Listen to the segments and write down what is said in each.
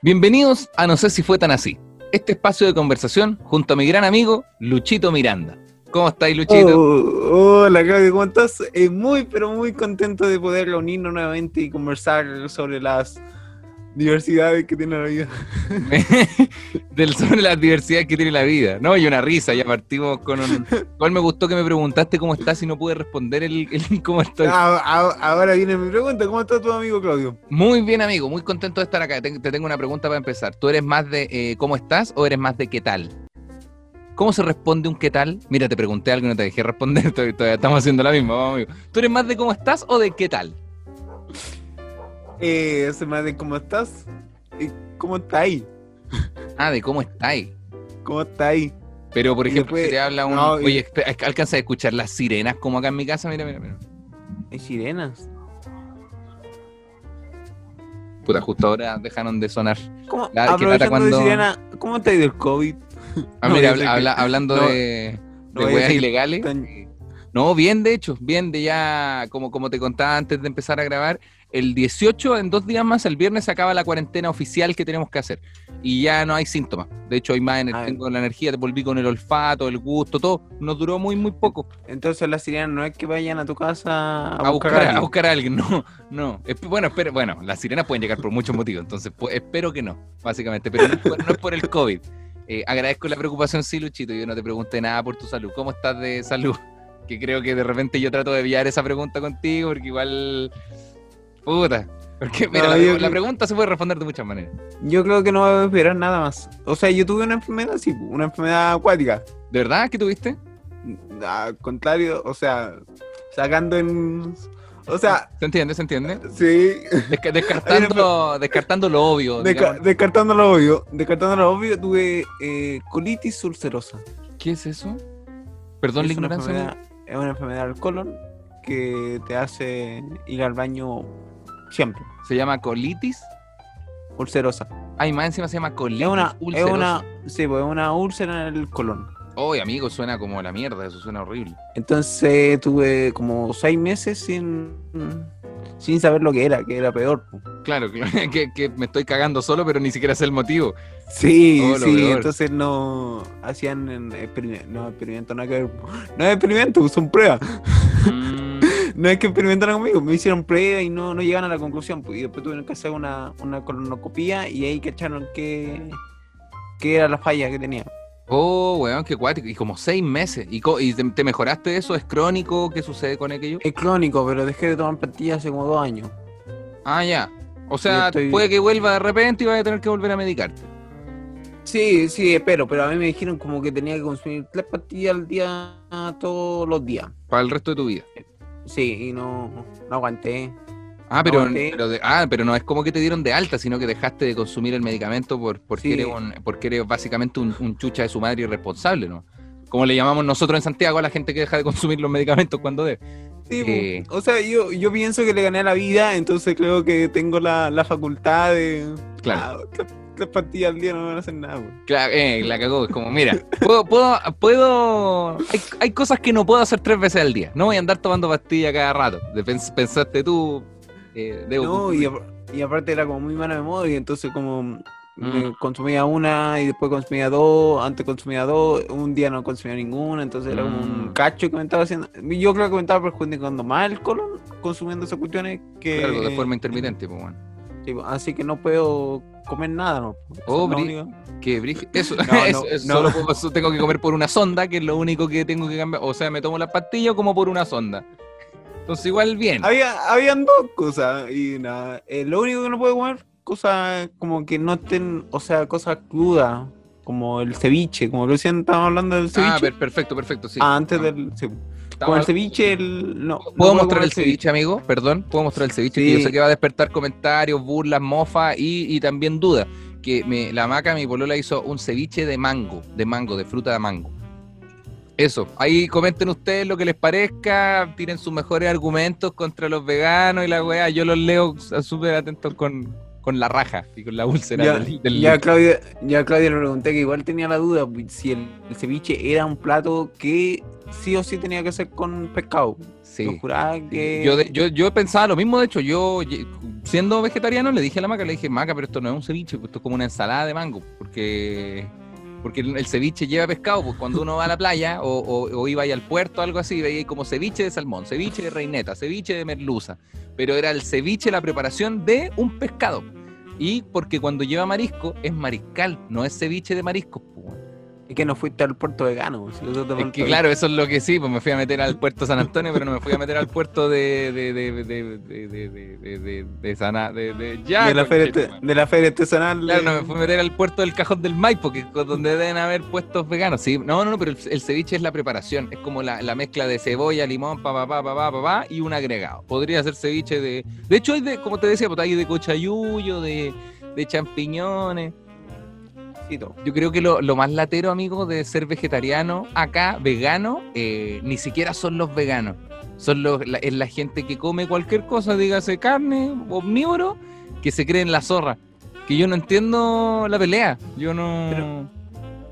Bienvenidos a No sé si fue tan así. Este espacio de conversación junto a mi gran amigo Luchito Miranda. ¿Cómo estáis, Luchito? Oh, hola, Claudio, ¿cómo estás? Eh, muy, pero muy contento de poder reunirnos nuevamente y conversar sobre las diversidades que tiene la vida. Del sobre las diversidades que tiene la vida. No, y una risa, ya partimos con un... Igual me gustó que me preguntaste cómo estás y no pude responder el, el cómo estoy. Ah, ah, ahora viene mi pregunta, ¿cómo está tu amigo Claudio? Muy bien, amigo, muy contento de estar acá. Te, te tengo una pregunta para empezar. ¿Tú eres más de eh, cómo estás o eres más de qué tal? ¿Cómo se responde un qué tal? Mira, te pregunté algo y no te dejé responder, todavía, todavía estamos haciendo la misma, vamos, amigo. ¿Tú eres más de cómo estás o de qué tal? Eh, soy más de cómo estás y cómo está ahí. Ah, de cómo estáis. ¿Cómo está ahí? Pero, por ejemplo, después- si te habla un... no, y- Oye, alcanza a escuchar las sirenas como acá en mi casa, mira, mira, mira. Hay sirenas. Puta, justo ahora dejaron de sonar. ¿Cómo, La- que cuando- de sirena, ¿cómo está ahí del COVID? Ah, No, mira, habla- que- habla- hablando no, de, de weas ilegales. Tan- No, bien, de hecho, bien, de ya, como, como te contaba antes de empezar a grabar, el 18, en dos días más, el viernes se acaba la cuarentena oficial que tenemos que hacer. Y ya no hay síntomas. De hecho, hay más Ah, tengo la energía, te volví con el olfato, el gusto, todo. Nos duró muy, muy poco. Entonces las sirenas no es que vayan a tu casa a, A buscar, a a, buscar a alguien, no, no. Bueno, espero, bueno, las sirenas pueden llegar por muchos motivos, entonces pues, espero que no, básicamente, pero no es por, no es por el COVID. Eh, agradezco la preocupación, sí, Luchito, yo no te pregunté nada por tu salud. ¿Cómo estás de salud? Que creo que de repente yo trato de enviar esa pregunta contigo, porque igual... Puta. Porque, mira, No, la, yo la pregunta se puede responder de muchas maneras. Yo creo que no va a esperar nada más. O sea, yo tuve una enfermedad así, una enfermedad acuática. ¿De verdad que tuviste? Al contrario, o sea, sacando en. O sea, ¿Se entiende? ¿Se entiende? sí. Desca- descartando, descartando lo obvio. Desca- digamos. descartando lo obvio. Descartando lo obvio, tuve eh, colitis ulcerosa. ¿Qué es eso? Perdón la es, una ignorancia. enfermedad, es una enfermedad del colon que te hace ir al baño siempre. Se llama colitis. Ulcerosa. Ay, más encima se llama colitis Es una, es ulcerosa. una, sí, pues, es una úlcera en el colon. Oye, amigo, suena como la mierda, eso suena horrible. Entonces tuve como seis meses sin, sin saber lo que era, que era peor. Claro, que, que me estoy cagando solo, pero ni siquiera sé el motivo. Sí, Oh, sí, peor. entonces no hacían en experime- no experimentos nada que ver. No es experimento, son pruebas. Mm, No es que experimentaron conmigo, me hicieron pruebas y no, no llegaron a la conclusión. Pues, y después tuvieron que hacer una, una colonoscopía y ahí cacharon que, que era la falla que tenía. Oh, weón, qué cuático. Y como seis meses. ¿Y, co- y te, te mejoraste eso? ¿Es crónico? ¿Qué sucede con aquello? Es crónico, pero dejé de tomar pastillas hace como dos años. Ah, ya. O sea, estoy- puede que vuelva de repente y vaya a tener que volver a medicarte. Sí, sí, espero, pero a mí me dijeron como que tenía que consumir tres pastillas al día todos los días. Para el resto de tu vida. Sí, y no, no aguanté. Ah, pero, pero, de- ah, pero no es como que te dieron de alta, sino que dejaste de consumir el medicamento por, porque, Sí. eres, un- porque eres básicamente un, un chucha de su madre irresponsable, ¿no? Como le llamamos nosotros en Santiago a la gente que deja de consumir los medicamentos cuando debe. Sí, Eh. o sea, yo, yo pienso que le gané la vida, entonces creo que tengo la, la facultad de... Claro. Ah, tres, pastillas al día no me van a hacer nada. Claro, eh, la cagó. Es como, mira, puedo, puedo, puedo. Hay, hay cosas que no puedo hacer tres veces al día. No voy a andar tomando pastillas cada rato. Pens- pensaste tú, eh, debo No, y, y aparte era como muy mala memoria, entonces como Mm. consumía una y después consumía dos, antes consumía dos, un día no consumía ninguna, entonces era como un Mm. cacho que me estaba haciendo. Yo creo que me estaba perjudicando más el colon consumiendo esas cuestiones que... Claro, de forma intermitente, pues bueno. Sí, así que no puedo comer nada, ¿no? Oh, bri- Que Eso, No, eso, no, eso no. solo puedo- tengo que comer por una sonda, que es lo único que tengo que cambiar. O sea, me tomo la pastilla o como por una sonda. Entonces, igual bien. Había, habían dos cosas y nada. eh, lo único que no puedo comer, cosas como que no estén, o sea, cosas crudas, como el ceviche, como recién estábamos hablando del ceviche. Ah, per- perfecto, perfecto, sí. Ah, antes del. Sí. Con el ceviche, el, no. ¿Puedo mostrar el ceviche, amigo? Perdón, ¿puedo mostrar el ceviche? Que Sí. yo sé que va a despertar comentarios, burlas, mofas y, y también dudas. Que me- la maca, mi polola, hizo un ceviche de mango, de mango, de fruta de mango. Eso, ahí comenten ustedes lo que les parezca, tiren sus mejores argumentos contra los veganos y la weá. Yo los leo súper atentos con, con la raja y con la úlcera Ya, del, del- ya, Claudia, ya a Claudia le pregunté que igual tenía la duda pues, si el, el ceviche era un plato que sí o sí tenía que ser con pescado. Sí. Yo juraba que. Yo, de- yo, yo pensaba lo mismo, de hecho, yo siendo vegetariano, le dije a la maca, le dije, maca, pero esto no es un ceviche, pues esto es como una ensalada de mango, porque porque el ceviche lleva pescado, pues cuando uno va a la playa o, o, iba ahí al puerto, algo así, veía como ceviche de salmón, ceviche de reineta, ceviche de merluza, pero era el ceviche la preparación de un pescado. Y porque cuando lleva marisco es mariscal, no es ceviche de marisco. Pues y que no fuiste al puerto vegano. Si es que claro, eso es lo que sí, pues me fui a meter al puerto San Antonio, pero no me fui a meter al puerto de. de. de. de. de. de. de. Sana, de, de, ya, de la feria de la feria artesanal. Claro, no me fui a meter al puerto del Cajón del Maipo, que donde deben haber puestos veganos. Sí, no, no, no, pero el, ceviche es la preparación, es como la, mezcla de cebolla, limón, pa, pa, pa, pa, pa, pa, y un agregado. Podría ser ceviche de. De hecho, hay de, como te decía, pues hay de cochayuyo, de, de champiñones. Yo creo que lo, más latero, amigo, de ser vegetariano acá, vegano, eh, ni siquiera son los veganos. Son los, la, es la gente que come cualquier cosa, dígase carne, omnívoro, que se cree en la zorra. Que yo no entiendo la pelea. Yo no.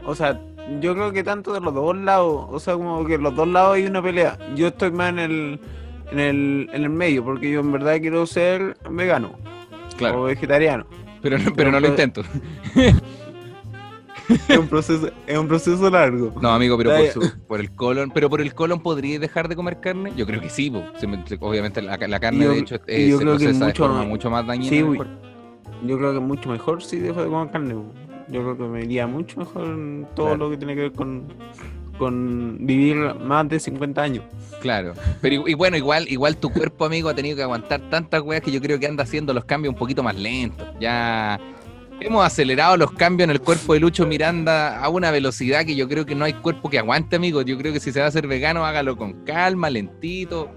o sea, yo creo que tanto de los dos lados, o sea, como que los dos lados hay una pelea. Yo estoy más en el, en el, en el medio, porque yo en verdad quiero ser vegano. Claro. O vegetariano. Pero, pero no lo intento. es un proceso, es un proceso largo. No, amigo, pero por, el colon, pero por el colon podría dejar de comer carne. Yo creo que sí, obviamente la, carne de hecho es, yo creo que mucho, mucho más dañina. yo creo que es mucho mejor si dejo de comer carne. Yo creo que me iría mucho mejor en todo lo que tiene que ver con, con vivir más de 50 años. Claro, pero y, bueno, igual igual tu cuerpo, amigo, ha tenido que aguantar tantas weas que yo creo que anda haciendo los cambios un poquito más lentos. Ya Hemos acelerado los cambios en el cuerpo de Lucho Miranda a una velocidad que yo creo que no hay cuerpo que aguante, amigo. Yo creo que si se va a hacer vegano, hágalo con calma, lentito.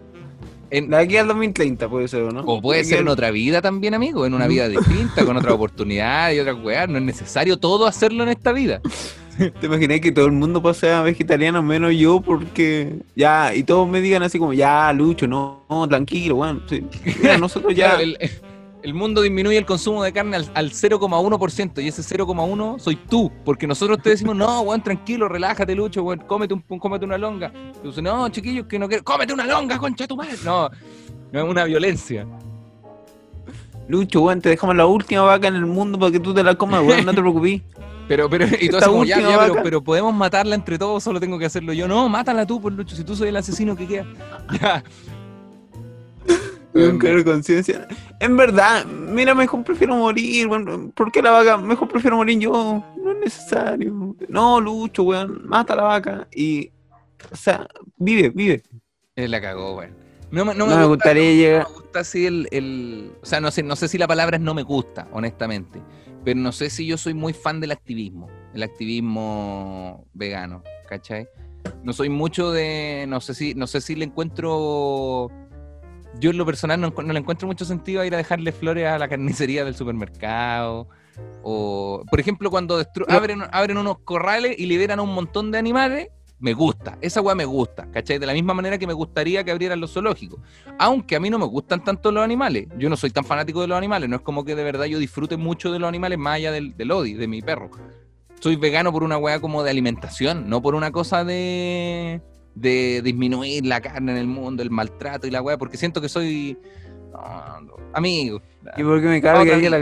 En... De aquí al 2030 puede ser, ¿no? O puede ser en otra vida también, amigo, en una vida distinta, con otra oportunidad y otra weá. No es necesario todo hacerlo en esta vida. ¿Te imaginas que todo el mundo pase a vegetariano menos yo porque ya, y todos me digan así como, ya, Lucho, no, tranquilo, bueno, sí. nosotros ya... el mundo disminuye el consumo de carne al, 0,1% y ese 0,1 soy tú, porque nosotros te decimos, no, weón, tranquilo, relájate, Lucho, weón, cómete, un, cómete una longa. Y tú dices, no, chiquillos, que no quiero, cómete una longa, concha tu madre. No, no es una violencia. Lucho, weón, te dejamos la última vaca en el mundo para que tú te la comas, weón, no te preocupes. Pero, pero, y tú como, ya, ya pero, podemos matarla entre todos, solo tengo que hacerlo yo. No, mátala tú, por pues, Lucho, si tú soy el asesino que queda. Ya. Un conciencia. En verdad, mira, mejor prefiero morir, weón. ¿Por qué la vaca? Mejor prefiero morir yo. No es necesario. No, Lucho, weón. Mata a la vaca y. O sea, vive, vive. Él la cagó, weón. No, me, gustaría llegar. No me gusta así el, el. O sea, no sé, no sé si la palabra es no me gusta, honestamente. Pero no sé si yo soy muy fan del activismo. El activismo vegano, ¿cachai? No soy mucho de. No sé si, no sé si le encuentro yo en lo personal no, le encuentro mucho sentido a ir a dejarle flores a la carnicería del supermercado. O, por ejemplo, cuando abren, abren unos corrales y liberan a un montón de animales, me gusta. Esa weá me gusta, ¿cachai? De la misma manera que me gustaría que abrieran los zoológicos. Aunque a mí no me gustan tanto los animales. Yo no soy tan fanático de los animales. No es como que de verdad yo disfrute mucho de los animales más allá del, del Odi, de mi perro. Soy vegano por una weá como de alimentación, no por una cosa de de disminuir la carne en el mundo, el maltrato y la weá, porque siento que soy amigo. ¿Y por qué me carga que la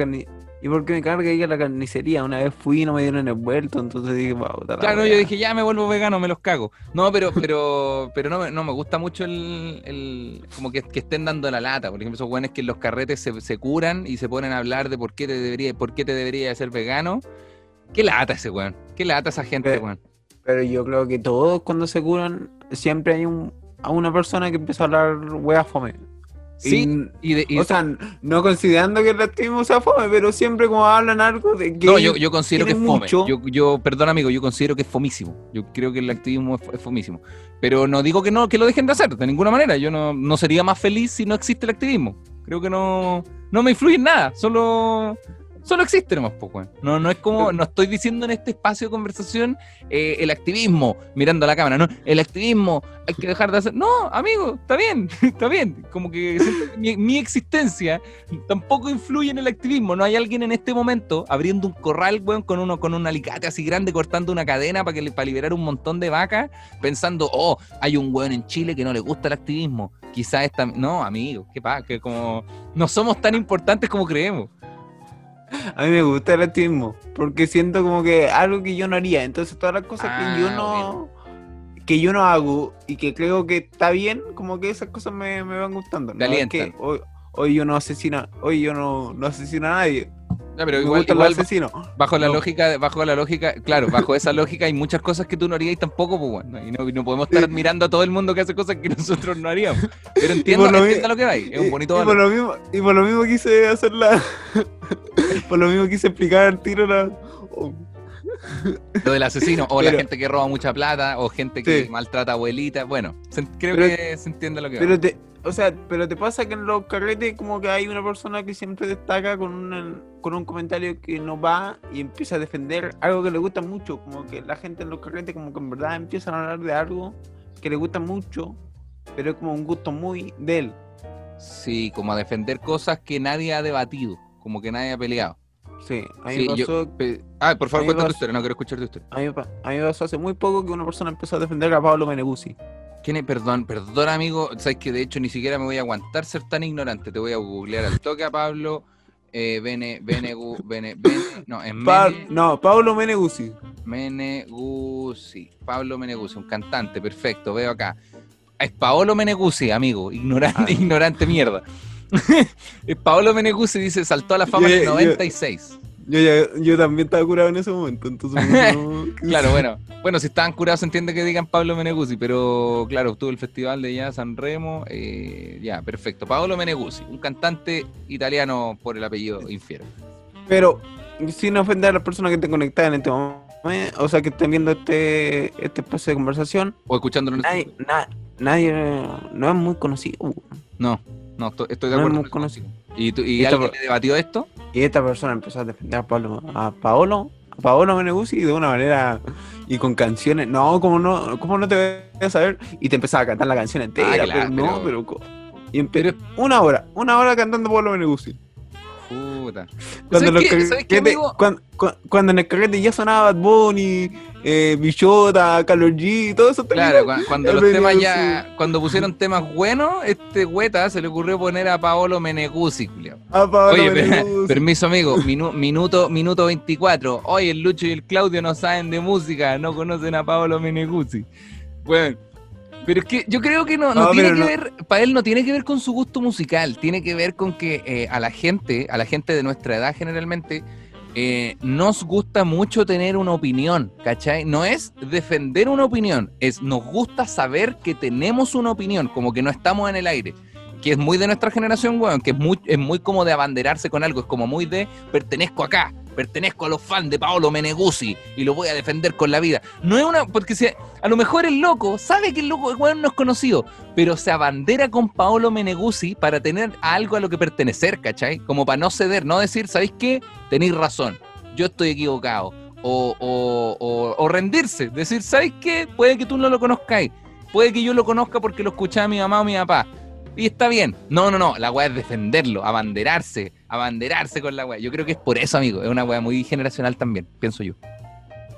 ¿Y por qué me carga ir a la carnicería? Una vez fui y no me dieron el vuelto, entonces dije, wow, Claro, yo dije, ya me vuelvo vegano, me los cago. No, pero pero pero no, no me gusta mucho el, el como que, que, estén dando la lata. Por ejemplo, esos weones que en los carretes se, se, curan y se ponen a hablar de por qué te debería, por qué te debería ser vegano. Qué lata ese weón. Qué lata esa gente, weón. Pero yo creo que todos cuando se curan, siempre hay un, a una persona que empieza a hablar wea fome. Sí, y, de, o sea, no considerando que el activismo sea fome, pero siempre como hablan algo de que. No, yo, yo considero que es fome. Yo, yo, perdón, amigo, yo considero que es fomísimo. Yo creo que el activismo es, fomísimo. Pero no digo que no, que lo dejen de hacer, de ninguna manera. Yo no, no sería más feliz si no existe el activismo. Creo que no, no me influye en nada. Solo Solo existe nomás, pues. No, no es como, no estoy diciendo en este espacio de conversación eh, el activismo, mirando a la cámara, no, el activismo, hay que dejar de hacer. No, amigo, está bien, está bien. Como que mi, existencia tampoco influye en el activismo. No hay alguien en este momento abriendo un corral, weón, con uno, con un alicate así grande, cortando una cadena para que para liberar un montón de vacas, pensando, oh, hay un weón en Chile que no le gusta el activismo. Quizás esta. No, amigo, qué pasa, que como no somos tan importantes como creemos. A mí me gusta el activismo, porque siento como que algo que yo no haría. Entonces todas las cosas que yo Ah, no que yo no hago y que creo que está bien, como que esas cosas me, me van gustando. No es que hoy, hoy yo no asesino, hoy yo no, no asesino a nadie. Ya, pero me igual, igual los asesinos. bajo la No. lógica, bajo la lógica, claro, bajo esa lógica hay muchas cosas que tú no harías tampoco, pues bueno, y no, y no podemos estar admirando a todo el mundo que hace cosas que nosotros no haríamos. Pero entiendo, por lo entiendo lo que va ahí, es un Y- bonito y, por valor. lo mismo y por lo mismo quise hacer la por lo mismo quise explicar al tiro la oh, Lo del asesino, o la Pero- gente que roba mucha plata, o gente que Sí. maltrata a abuelitas, bueno, se- creo Pero- que se entiende lo que va. pero te o sea pero te pasa que en los carretes como que hay una persona que siempre destaca con una- con un comentario que no va y empieza a defender algo que le gusta mucho como que la gente en los carretes como que en verdad empiezan a hablar de algo que le gusta mucho pero es como un gusto muy de él Sí, como a defender cosas que nadie ha debatido, como que nadie ha peleado. sí a mí Sí, yo- pasó ah, por favor, a mí me cuenta tu historia, no quiero escuchar tu historia. a mí, a mí pasó hace muy poco que una persona empezó a defender a Pablo Meneguzzi Perdón, perdón, amigo. Sabes que de hecho ni siquiera me voy a aguantar ser tan ignorante. Te voy a googlear al toque a Pablo. Eh, Bene, Benegu, Bene, Bene, no, es Pa- Mene, no Pablo Meneguzzi Meneguzzi. Pablo Meneguzzi, un cantante, perfecto, veo acá. Es Paolo Meneguzzi, amigo, ignorante, Ah. ignorante mierda. es Paolo Meneguzzi dice, saltó a la fama en el Yo- yo- 96. Yo, ya- yo también estaba curado en ese momento, entonces... no- Claro, bueno, bueno, si estaban curados se entiende que digan Pablo Meneguzzi, pero claro, obtuvo el Festival de Jazz San Remo, eh, ya, perfecto. Paolo Meneguzzi, un cantante italiano por el apellido Infiero. Pero, sin ofender a las personas que estén conectadas en este momento, o sea, que estén viendo este, este espacio de conversación, O escuchándolo en nadie, na- nadie eh, no es muy conocido. No, no, estoy, estoy de No es acuerdo. muy conocido. ¿Y, tú- y Esta alguien por- le debatió esto? Y esta persona empezó a defender a Pablo, a Paolo, a Paolo Meneguzzi de una manera y con canciones. No, como no, cómo no te voy a saber? Y te empezaba a cantar la canción entera, Ah, claro, pero no, pero- y empe- Pero- una hora, una hora cantando Pablo Meneguzzi. Puta. Cuando, cuando en el carrete ya sonaba Bad Bunny, eh, Bichota, Carlos G, todo eso Claro, cua- cuando los temas ya, cuando pusieron temas buenos, este güeta se le ocurrió poner a Paolo Meneguzzi, a Oye, per- permiso amigo, minu- minuto, minuto 24. Hoy el Lucho y el Claudio no saben de música, no conocen a Paolo Meneguzzi. Bueno, pero es que yo creo que no, no No, tiene que no- ver, para él no tiene que ver con su gusto musical, tiene que ver con que eh, a la gente, a la gente de nuestra edad generalmente, eh, nos gusta mucho tener una opinión, ¿cachai? No es defender una opinión, es nos gusta saber que tenemos una opinión, como que no estamos en el aire. Que es muy de nuestra generación, weón, que es muy, es muy como de abanderarse con algo, es como muy de pertenezco acá, pertenezco a los fans de Paolo Meneguzzi y lo voy a defender con la vida. No es una, porque si, a lo mejor el loco sabe que el loco weón no es conocido, pero se abandera con Paolo Meneguzzi para tener algo a lo que pertenecer, ¿cachai? Como para no ceder, no decir, ¿sabéis qué? Tenéis razón, yo estoy equivocado. O, o, o- o rendirse, decir, ¿sabéis qué? Puede que tú no lo conozcáis, puede que yo lo conozca porque lo escuchaba mi mamá o mi papá. Y está bien. No, no, no. La weá es defenderlo, abanderarse, abanderarse con la weá. Yo creo que es por eso, amigo. Es una weá muy generacional también, pienso yo.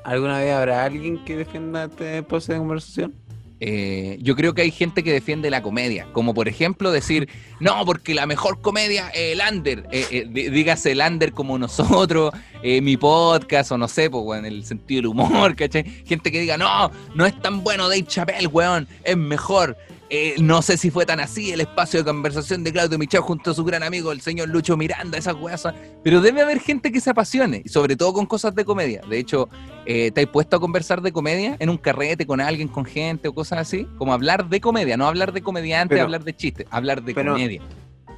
¿Alguna vez habrá alguien que defienda este espacio de conversación? Eh, yo creo que hay gente que defiende la comedia, como por ejemplo decir, no, porque la mejor comedia es el under, eh, eh, dí- dígase el under como nosotros, eh, mi podcast o no sé, pues, weón, el sentido del humor, ¿cachai? Gente que diga, no, no es tan bueno Dave Chappelle, weón, es mejor. Eh, no sé si fue tan así el espacio de conversación de Claudio Michel junto a su gran amigo, el señor Lucho Miranda, esas weas. Pero debe haber gente que se apasione, y sobre todo con cosas de comedia. De hecho, eh, ¿te has puesto a conversar de comedia en un carrete con alguien, con gente o cosas así? Como hablar de comedia, no hablar de comediante, Pero- hablar de chistes, hablar de pero- comedia.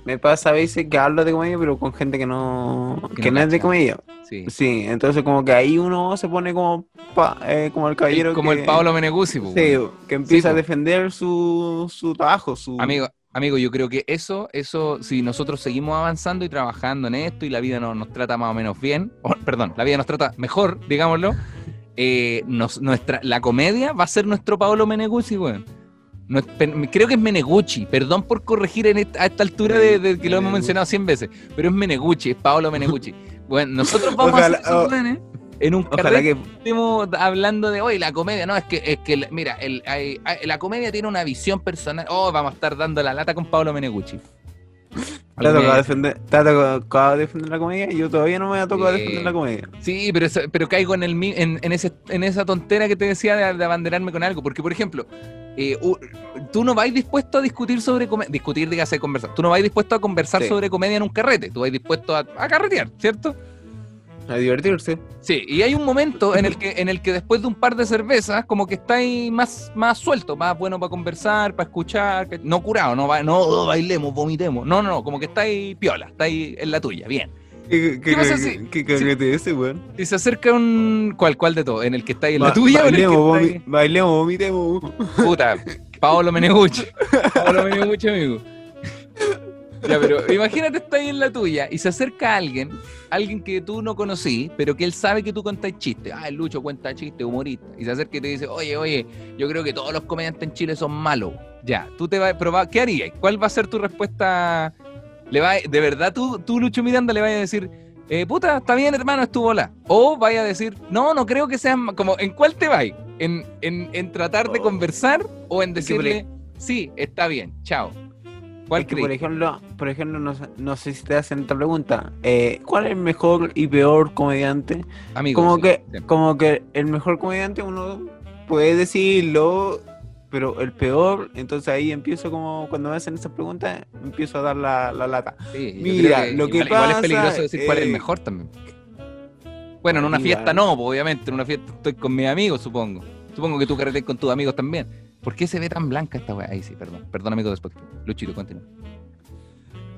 Me pasa a veces que hablo de comedia, pero con gente que no, Que que no no es de comedia. Sí. Sí, entonces como que ahí uno se pone como, pa- eh, como el caballero como que, el Paolo Meneguzzi, pues, Sí, que empieza Sí, a po. defender su, su trabajo, su... Amigo, Amigo, yo creo que eso, eso, si nosotros seguimos avanzando y trabajando en esto y la vida no, nos trata más o menos bien, o, perdón, la vida nos trata mejor, digámoslo, eh, nos- nuestra, la comedia va a ser nuestro Paolo Menegucci, weón. No es- pe- creo que es Menegucci, perdón por corregir en esta- a esta altura de, de que lo hemos mencionado 100 veces, pero es Menegucci, es Paolo Menegucci. Bueno, nosotros vamos Ojalá- a esos oh. en un carrete que estemos hablando de hoy la comedia, no, es que, es que mira, el- hay- hay- la comedia tiene una visión personal. Oh, vamos a estar dando la lata con Pablo Menegucci. te ha tocado defender, tocado la comedia y yo todavía no me ha tocado defender la comedia. Sí, pero, pero caigo en, el, en, en ese, en esa tontera que te decía de, de abanderarme con algo. Porque, por ejemplo, eh, tú no vais dispuesto a discutir sobre comedia. Discutir, dígase, conversar. Tú no vais dispuesto a conversar Sí. sobre comedia en un carrete. Tú vais dispuesto a, a carretear, ¿cierto? A divertirse. Sí, y hay un momento en el que, en el que después de un par de cervezas, como que estáis más, más suelto, más bueno para conversar, para escuchar, no curado, no, ba- no oh, bailemos, vomitemos. No, no, no, como que estáis piola, estáis en la tuya, bien. ¿Qué, ¿Qué pasa si- qué caguete ese, weón? Si se acerca un. ¿Cuál, cuál de todo? ¿En el que estáis en la Ba- tuya o en el que bailemos, bailemos, vomitemos. Puta, Paolo Meneguchi. Paolo Meneguchi, amigo. Ya, pero imagínate estar ahí en la tuya y se acerca alguien, alguien que tú no conocí, pero que él sabe que tú contas chistes. Ah, el Lucho cuenta chistes, humorista. Y se acerca y te dice, oye, oye, yo creo que todos los comediantes en Chile son malos. Ya, tú te vas a probar, ¿qué harías? ¿Cuál va a ser tu respuesta? ¿Le va, ¿De verdad tú, tú, Lucho Miranda, le vas a decir, eh, puta, está bien, hermano, es tu bola? O vaya a decir, no, no creo que sean, ma-". como, ¿en cuál te vas? ¿En, en, en tratar de Oh. conversar o en decirle, sí, está bien, chao? ¿Cuál Es que, por ejemplo, por ejemplo no, sé- no sé si te hacen esta pregunta. eh, ¿Cuál es el mejor y peor comediante? Amigo, Como sí, que, como que el mejor comediante uno puede decirlo, pero el peor, entonces ahí empiezo como, cuando me hacen esas preguntas, empiezo a dar la, la lata. Sí, Mira, lo que igual, igual es pasa, peligroso decir cuál es el mejor también. Bueno, en una igual. fiesta no, pues, obviamente. En una fiesta estoy con mis amigos, supongo. Supongo que tú carretes con tus amigos también. ¿Por qué se ve tan blanca esta weá? Ahí sí, perdón. Perdón, amigo de Spotify. Luchito, continúa.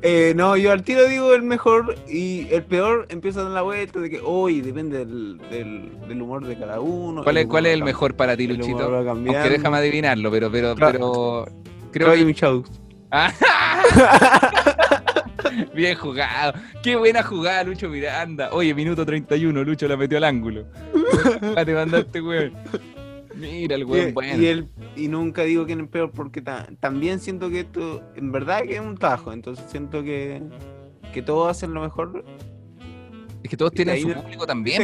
Eh, no, yo al tiro digo el mejor y el peor empiezo a dar la vuelta de que hoy depende del, del, del humor de cada uno. ¿Cuál es, cuál es el mejor para ti, Luchito? Aunque déjame adivinarlo, pero, pero, Cla- pero. Creo Claudio que. Michaud. Bien jugado. Qué buena jugada, Lucho Miranda. Oye, minuto 31, Lucho la metió al ángulo. Te mandaste, weón. Mira el Y, weón, bueno. y nunca digo quién es peor porque ta- también siento que esto en verdad que es un tajo, entonces siento que, que todos hacen lo mejor. Es que todos y tienen su público también.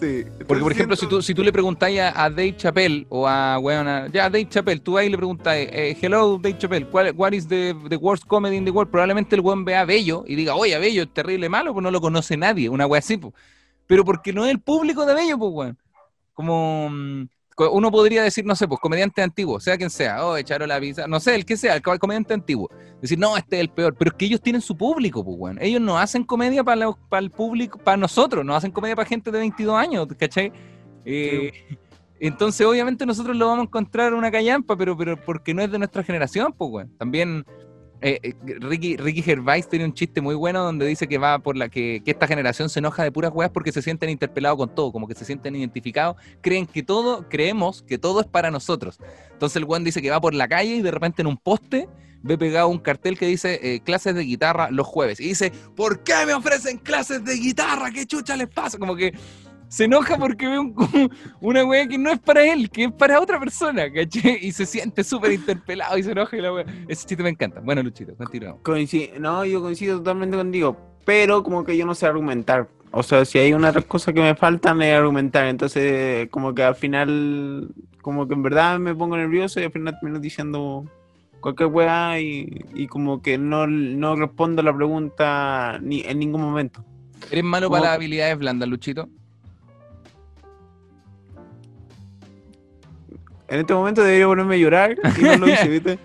Sí. Porque, por ejemplo, si tú, si tú le preguntáis a, a Dave Chappelle o a, weón, a- ya, Dave Chappelle, tú ahí le preguntas, eh, hello, Dave Chappelle, ¿cuál, what is the, the worst comedy in the world? Probablemente el weón vea a Bello y diga, oye, Bello es terrible malo, pues no lo conoce nadie, una wea así, pues. Pero porque no es el público de Bello, pues, weón. Como mm, uno podría decir, no sé, pues comediante antiguo, sea quien sea, oh, echaron la pizza, no sé, el que sea, el co- comediante antiguo. Decir, no, este es el peor, pero es que ellos tienen su público, pues, weón. Ellos no hacen comedia para, la- para el público, para nosotros, no hacen comedia para gente de 22 años, ¿cachai? Eh, entonces, obviamente, nosotros lo vamos a encontrar una callampa, pero, pero porque no es de nuestra generación, pues, weón. También eh, eh, Ricky, Ricky Gervais tiene un chiste muy bueno donde dice que va por la que, esta generación se enoja de puras weas porque se sienten interpelados con todo, como que se sienten identificados, creen que todo, creemos que todo es para nosotros. Entonces el weón dice que va por la calle y de repente en un poste ve pegado un cartel que dice eh, clases de guitarra los jueves. Y dice, ¿por qué me ofrecen clases de guitarra? ¿Qué chucha les pasa? Como que se enoja porque ve un- una wea que no es para él, que es para otra persona, ¿cachai? Y se siente súper interpelado y se enoja y la wea. Ese chiste me encanta. Bueno, Luchito, continuamos. No, yo coincido totalmente contigo, pero como que yo no sé argumentar. O sea, si hay una cosa que me faltan es argumentar, entonces como que al final, como que en verdad me pongo nervioso y al final termino diciendo cualquier weá y, y como que no, no respondo la pregunta ni en ningún momento. ¿Eres malo para las habilidades blandas, Luchito? En este momento debería ponerme a llorar y no lo hice, ¿viste?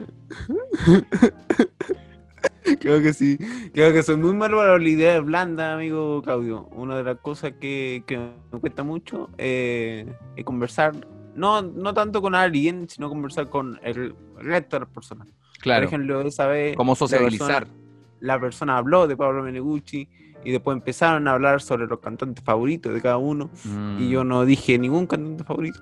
Creo que sí. Creo que soy muy malo para la idea blanda, amigo Claudio. Una de las cosas que, que me cuesta mucho eh, es conversar, no, no tanto con alguien, sino conversar con el resto de las personas. Claro. Por ejemplo, esa vez ¿Cómo la persona, la persona habló de Pablo Menegucci y después empezaron a hablar sobre los cantantes favoritos de cada uno y Mm. yo no dije ningún cantante favorito.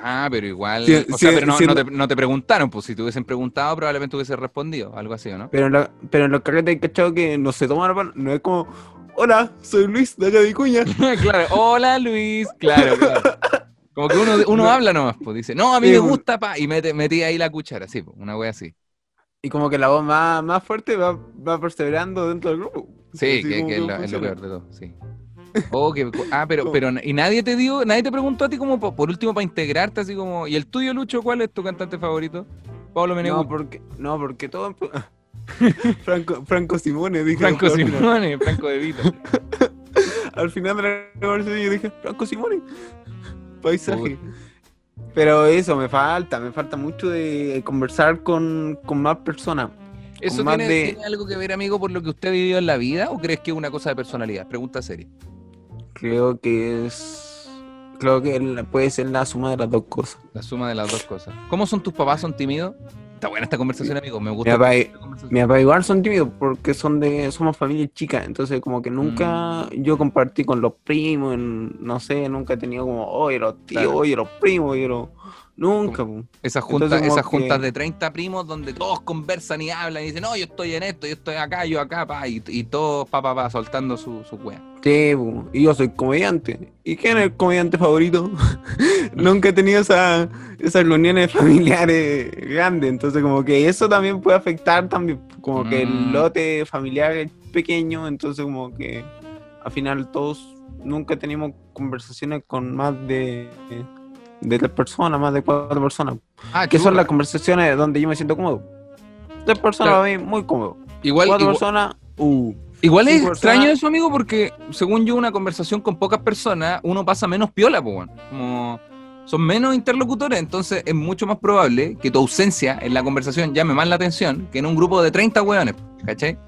Ah, pero igual. Sí, o sea, pero no, te, no te preguntaron, pues si te hubiesen preguntado, probablemente hubiese respondido, algo así, ¿o no? Pero en, la- pero en los carretes hay cachado que no se toman la no es como, hola, soy Luis de acá de Vicuña. claro, hola Luis, claro, claro. Como que uno, uno No. habla nomás, pues dice, no, a mí Sí, me pues. gusta, pa, y mete, metí ahí la cuchara, sí, pues, una wea así. Y como que la voz más, más fuerte va, va perseverando dentro del grupo. Sí, que, como que es, lo, es lo peor de todo, sí. Oh, que, ah, pero, pero, y nadie te dio, nadie te preguntó a ti como po- por último para integrarte, así como, ¿y el tuyo, Lucho, cuál es tu cantante favorito? Pablo No, Meneguchi. porque, no, porque todo... Franco, Franco Simone, dije. Franco final. Simone, Franco De Vito. Al final de la conversación yo dije, Franco Simone. Paisaje. Pero eso, me falta, me falta mucho de conversar con, con más personas. ¿Eso más tiene, de- tiene algo que ver, amigo, por lo que usted ha vivido en la vida o crees que es una cosa de personalidad? Pregunta seria. Creo que es... Creo que puede ser la suma de las dos cosas. La suma de las dos cosas. ¿Cómo son tus papás? ¿Son tímidos? Está buena esta conversación, amigo. Me Mi gusta. papá, mi papá igual son tímidos porque son de somos familia chica, entonces como que nunca Mm. yo compartí con los primos, en- no sé, nunca he tenido como, oye, los tíos, Claro. oye, los primos, oye, los... Nunca. Esas juntas, esas juntas que- de 30 primos donde todos conversan y hablan y dicen, no, yo estoy en esto, yo estoy acá, yo acá, pa, y, y todos, pa, pa, pa, soltando su, su wea. Sí, po, y yo soy comediante. ¿Y quién es el comediante favorito? Nunca he tenido esa, esas reuniones familiares grandes, entonces como que eso también puede afectar también, como que Mm. el lote familiar es pequeño, entonces como que al final todos nunca tenemos conversaciones con más de, de tres personas, más de cuatro personas, Ah, que son las conversaciones donde yo me siento cómodo. Tres personas Claro. a mí muy cómodo. Igual, cuatro igual, personas, uh. igual es cinco extraño personas- eso, amigo, porque según yo, una conversación con pocas personas, uno pasa menos piola, pues. Como son menos interlocutores, entonces es mucho más probable que tu ausencia en la conversación llame más la atención que en un grupo de 30 weones, ¿cachai?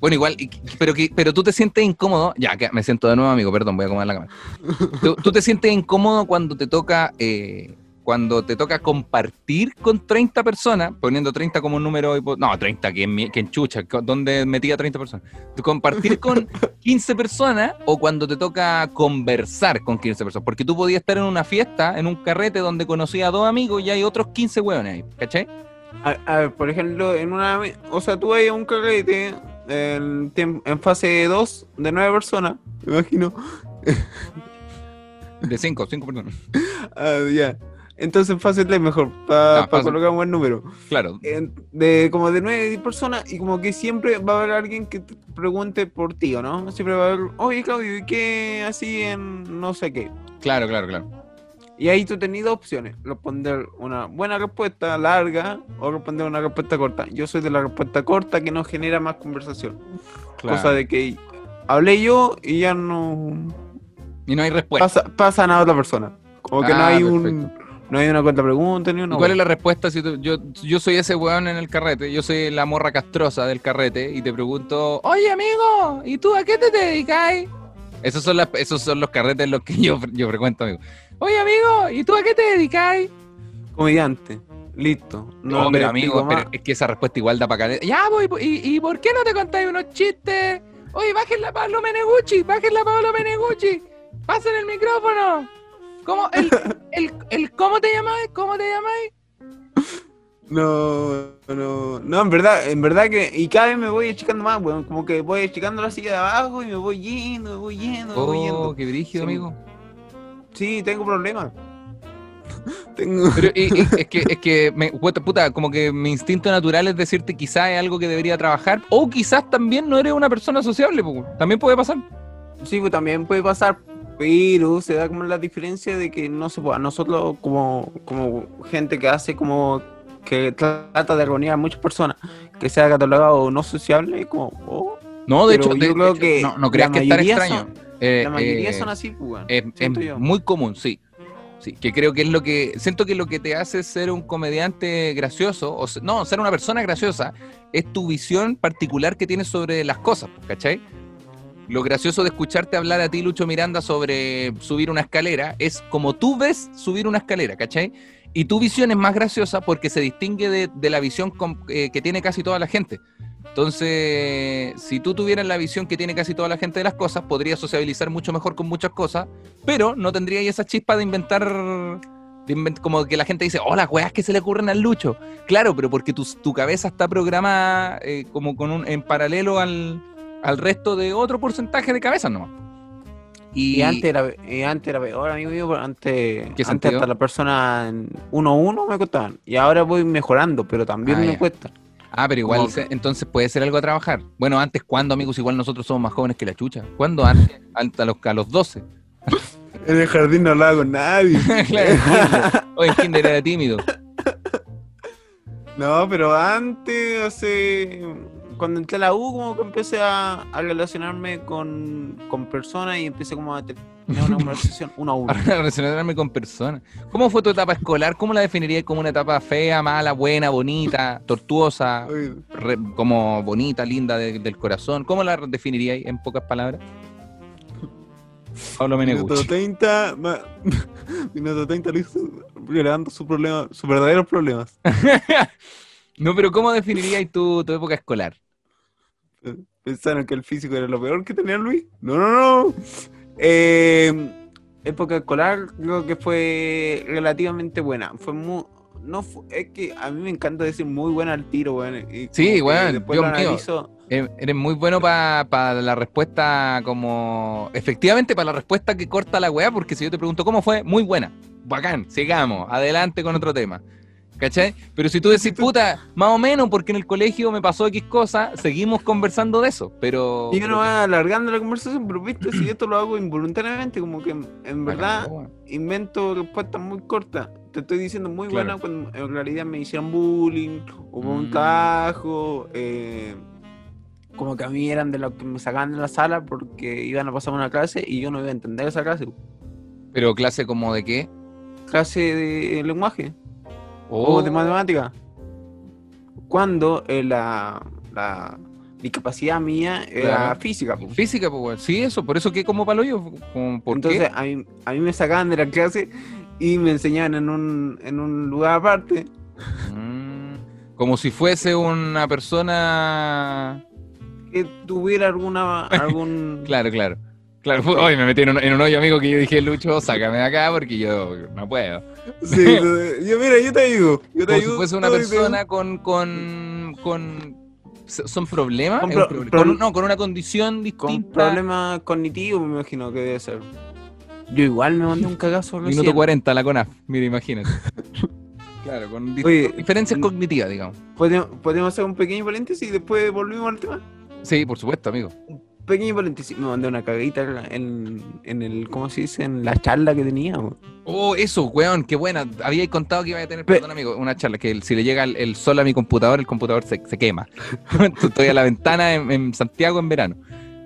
Bueno, igual, pero, que, pero tú te sientes incómodo. Ya, que me siento de nuevo, amigo, perdón, voy a acomodar la cámara. ¿Tú, tú te sientes incómodo cuando te toca eh, cuando te toca compartir con 30 personas, poniendo 30 como un número. No, 30, que, en enchucha, ¿dónde metía 30 personas? ¿Tú compartir con 15 personas o cuando te toca conversar con 15 personas? Porque tú podías estar en una fiesta, en un carrete donde conocías a dos amigos y hay otros 15 hueones ahí, ¿cachai? A, a ver, por ejemplo, en una. O sea, tú vas a un carrete en, en fase 2 de 9 personas, me imagino. De 5, 5 personas. Ah, ya. Entonces en fase 3 mejor, para Ah, colocar un buen número. Claro. En- de como de 9 10 personas y como que siempre va a haber alguien que te pregunte por ti, ¿o no? Siempre va a haber, oye Claudio, ¿y qué así en no sé qué? Claro, claro, claro. Y ahí tú tenías dos opciones, responder una buena respuesta larga o responder una respuesta corta. Yo soy de la respuesta corta que no genera más conversación. claro. Cosa de que hablé yo y ya no Y no hay respuesta. pasa, pasan a otra persona. Como que no Ah, hay un no hay una cuenta pregunta ni ¿Y una. ¿Cuál es la respuesta? Si tú- yo, yo soy ese weón en el carrete, yo soy la morra castrosa del carrete y te pregunto, oye amigo, ¿y tú a qué te dedicas? Esos son, las, esos son los carretes en los que yo, yo frecuento, amigo. Oye amigo, ¿y tú a qué te dedicas? comediante? Listo. No, pero amigo, pero es que esa respuesta igual da para caleta. Ya, voy, ¿y, ¿y por qué no te contáis unos chistes? Oye, bájenla Pablo Meneguchi, bájenla a Pablo Meneguchi, pasen el micrófono. ¿Cómo, el, el, el, ¿Cómo te llamáis? ¿Cómo te llamáis? No, no, no, en verdad, en verdad que, y cada vez me voy achicando más, weón, como que voy achicando la silla de abajo y me voy yendo, me voy yendo, me voy Oh, yendo. qué brígido, Sí. amigo. Sí, tengo problemas. tengo... Pero y- y- es que, es que me, puta, puta, como que mi instinto natural es decirte quizás es algo que debería trabajar, o quizás también no eres una persona sociable, también puede pasar. Sí, pues también puede pasar, pero se da como la diferencia de que no se puede, nosotros como, como gente que hace como que trata de reunir a muchas personas que sea catalogado no sociable, como, oh, No, de Pero hecho, de- yo creo de- que no, no creas que es mayoría extraño. son- Eh, la mayoría eh, son así, pues, Es, muy común, sí. Sí, que creo que es lo que. Siento que lo que te hace ser un comediante gracioso, o se- no, ser una persona graciosa, es tu visión particular que tienes sobre las cosas, ¿cachai? Lo gracioso de escucharte hablar a ti, Lucho Miranda, sobre subir una escalera, es como tú ves subir una escalera, ¿cachai? Y tu visión es más graciosa porque se distingue de, de la visión com- eh, que tiene casi toda la gente. Entonces, si tú tuvieras la visión que tiene casi toda la gente de las cosas, podrías sociabilizar mucho mejor con muchas cosas, pero no tendrías esa chispa de inventar como que la gente dice, oh, las weas que se le ocurren al Lucho. Claro, pero porque tu, tu cabeza está programada eh, como con un, en paralelo al, al resto de otro porcentaje de cabezas nomás. Y, antes, era, y antes era peor, amigo mío, antes, ¿Qué antes sentido? hasta la persona en 1-1 me costaban. Y ahora voy mejorando, pero también Ah, me ya. cuesta. Ah, pero igual, se- entonces puede ser algo a trabajar. Bueno, antes, ¿cuándo, amigos? Igual nosotros somos más jóvenes que la chucha. ¿Cuándo antes? Antes, a los, a los 12. En el jardín no hablaba con nadie. claro, en kinder. O en kinder era tímido. no, pero antes, hace... Cuando entré a la U, como que empecé a, a relacionarme con, con personas y empecé como a tener una conversación uno a uno. Para relacionarme con personas. ¿Cómo fue tu etapa escolar? ¿Cómo la definirías como una etapa fea, mala, buena, bonita, tortuosa, re- como bonita, linda de- del corazón? ¿Cómo la definirías en pocas palabras? Pablo Minuto Meneguchi. 30, ma- minuto 30 Luis revelando su problema, sus verdaderos problemas. No, pero ¿cómo definirías tu, tu época escolar? Pensaron que el físico era lo peor que tenía Luis. No, no, no. Eh, época escolar creo que fue relativamente buena. Fue muy. No es que a mí me encanta decir muy buena al tiro, weón. Sí, weón, analizo. Eh, Eres muy bueno para la respuesta como... Efectivamente, para la respuesta que corta la weá, porque si yo te pregunto cómo fue, muy buena. Bacán, sigamos, adelante con otro tema. ¿Cachai? Pero si tú decís, puta, más o menos, porque en el colegio me pasó X cosa, seguimos conversando de eso. Pero... Y uno va alargando la conversación, pero viste, si esto lo hago involuntariamente, como que en, verdad invento respuestas muy cortas. Te estoy diciendo muy Claro. buena cuando en realidad me hicieron bullying, hubo un Mm. tajo, eh, como que a mí eran de los que me sacaban de la sala porque iban a pasar una clase y yo no iba a entender esa clase. Pero clase como de qué? Clase de lenguaje Oh, o de matemática. Cuando eh, la, la discapacidad mía era Claro. física. po. Física, pues. Sí, eso, por eso que como palo yo. Como, ¿Por Entonces qué? a mí, a mí me sacaban de la clase y me enseñaban en un, en un lugar aparte. Mm, como si fuese una persona... que tuviera alguna algún Claro, claro. Claro, fue- hoy me metí en un, en un hoyo, amigo, que yo dije, Lucho, sácame de acá porque yo no puedo. sí, yo mira yo te ayudo yo te Como si ayudo fuese una te- persona con, con, con... ¿Son problemas? Con ¿Es un pro- proble- pro- con un- no, con una condición distinta. con problemas cognitivos me imagino que debe ser yo igual me mandé un cagazo Minuto recién. 40, la CONAF. Mira, imagínate. claro, con di- Oye, diferencias mm. cognitivas, digamos. ¿Podemos, podemos hacer un pequeño paréntesis y después volvimos al tema Sí, por supuesto, amigo. Pequeño paréntesis me mandé una cagadita en, en el ¿cómo se dice? en la charla que tenía weón. Oh, eso, weón, qué buena. Había contado que iba a tener, Pe- perdón, amigo, una charla que el- si le llega el, el sol a mi computador, el computador se, se quema. Estoy a la ventana en, en Santiago en verano.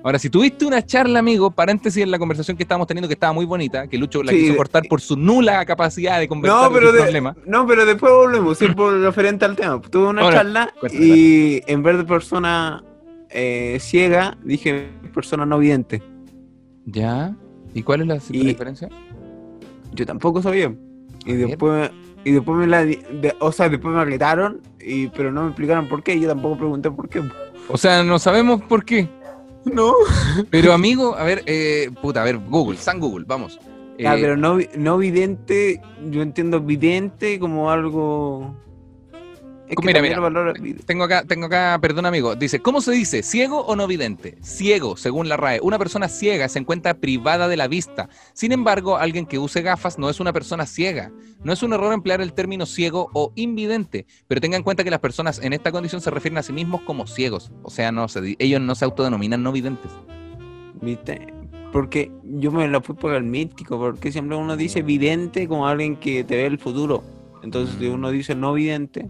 Ahora, si tuviste una charla, amigo, paréntesis en la conversación que estábamos teniendo, que estaba muy bonita, que Lucho la Sí, quiso cortar por su nula capacidad de conversar No, pero, de- problema. no, pero después volvemos, sí, por referente al tema. Tuve una Ahora, charla cuéntame, y en vez de persona eh, ciega, dije persona no vidente. ¿Ya? ¿Y cuál es la, Y- diferencia? Yo tampoco sabía. Y después, y después me la, de- o sea, después me aclararon, y, pero no me explicaron por qué. y Yo tampoco pregunté por qué. O sea, no sabemos por qué. No. Pero, amigo, a ver, eh, puta, a ver, Google, San Google, vamos. Eh, pero no, no vidente, yo entiendo vidente como algo. Es que Mira, mira. vid- Tengo acá, tengo acá, perdón amigo, dice, ¿cómo se dice? ¿Ciego o no vidente? Ciego, según la RAE. Una persona ciega se encuentra privada de la vista. Sin embargo, alguien que use gafas no es una persona ciega. No es un error emplear el término ciego o invidente, pero tenga en cuenta que las personas en esta condición se refieren a sí mismos como ciegos. O sea, no se, ellos no se autodenominan no videntes. ¿Viste? Porque yo me la fui por el místico, porque siempre uno dice vidente como alguien que te ve el futuro. Entonces, si Mm. uno dice no vidente,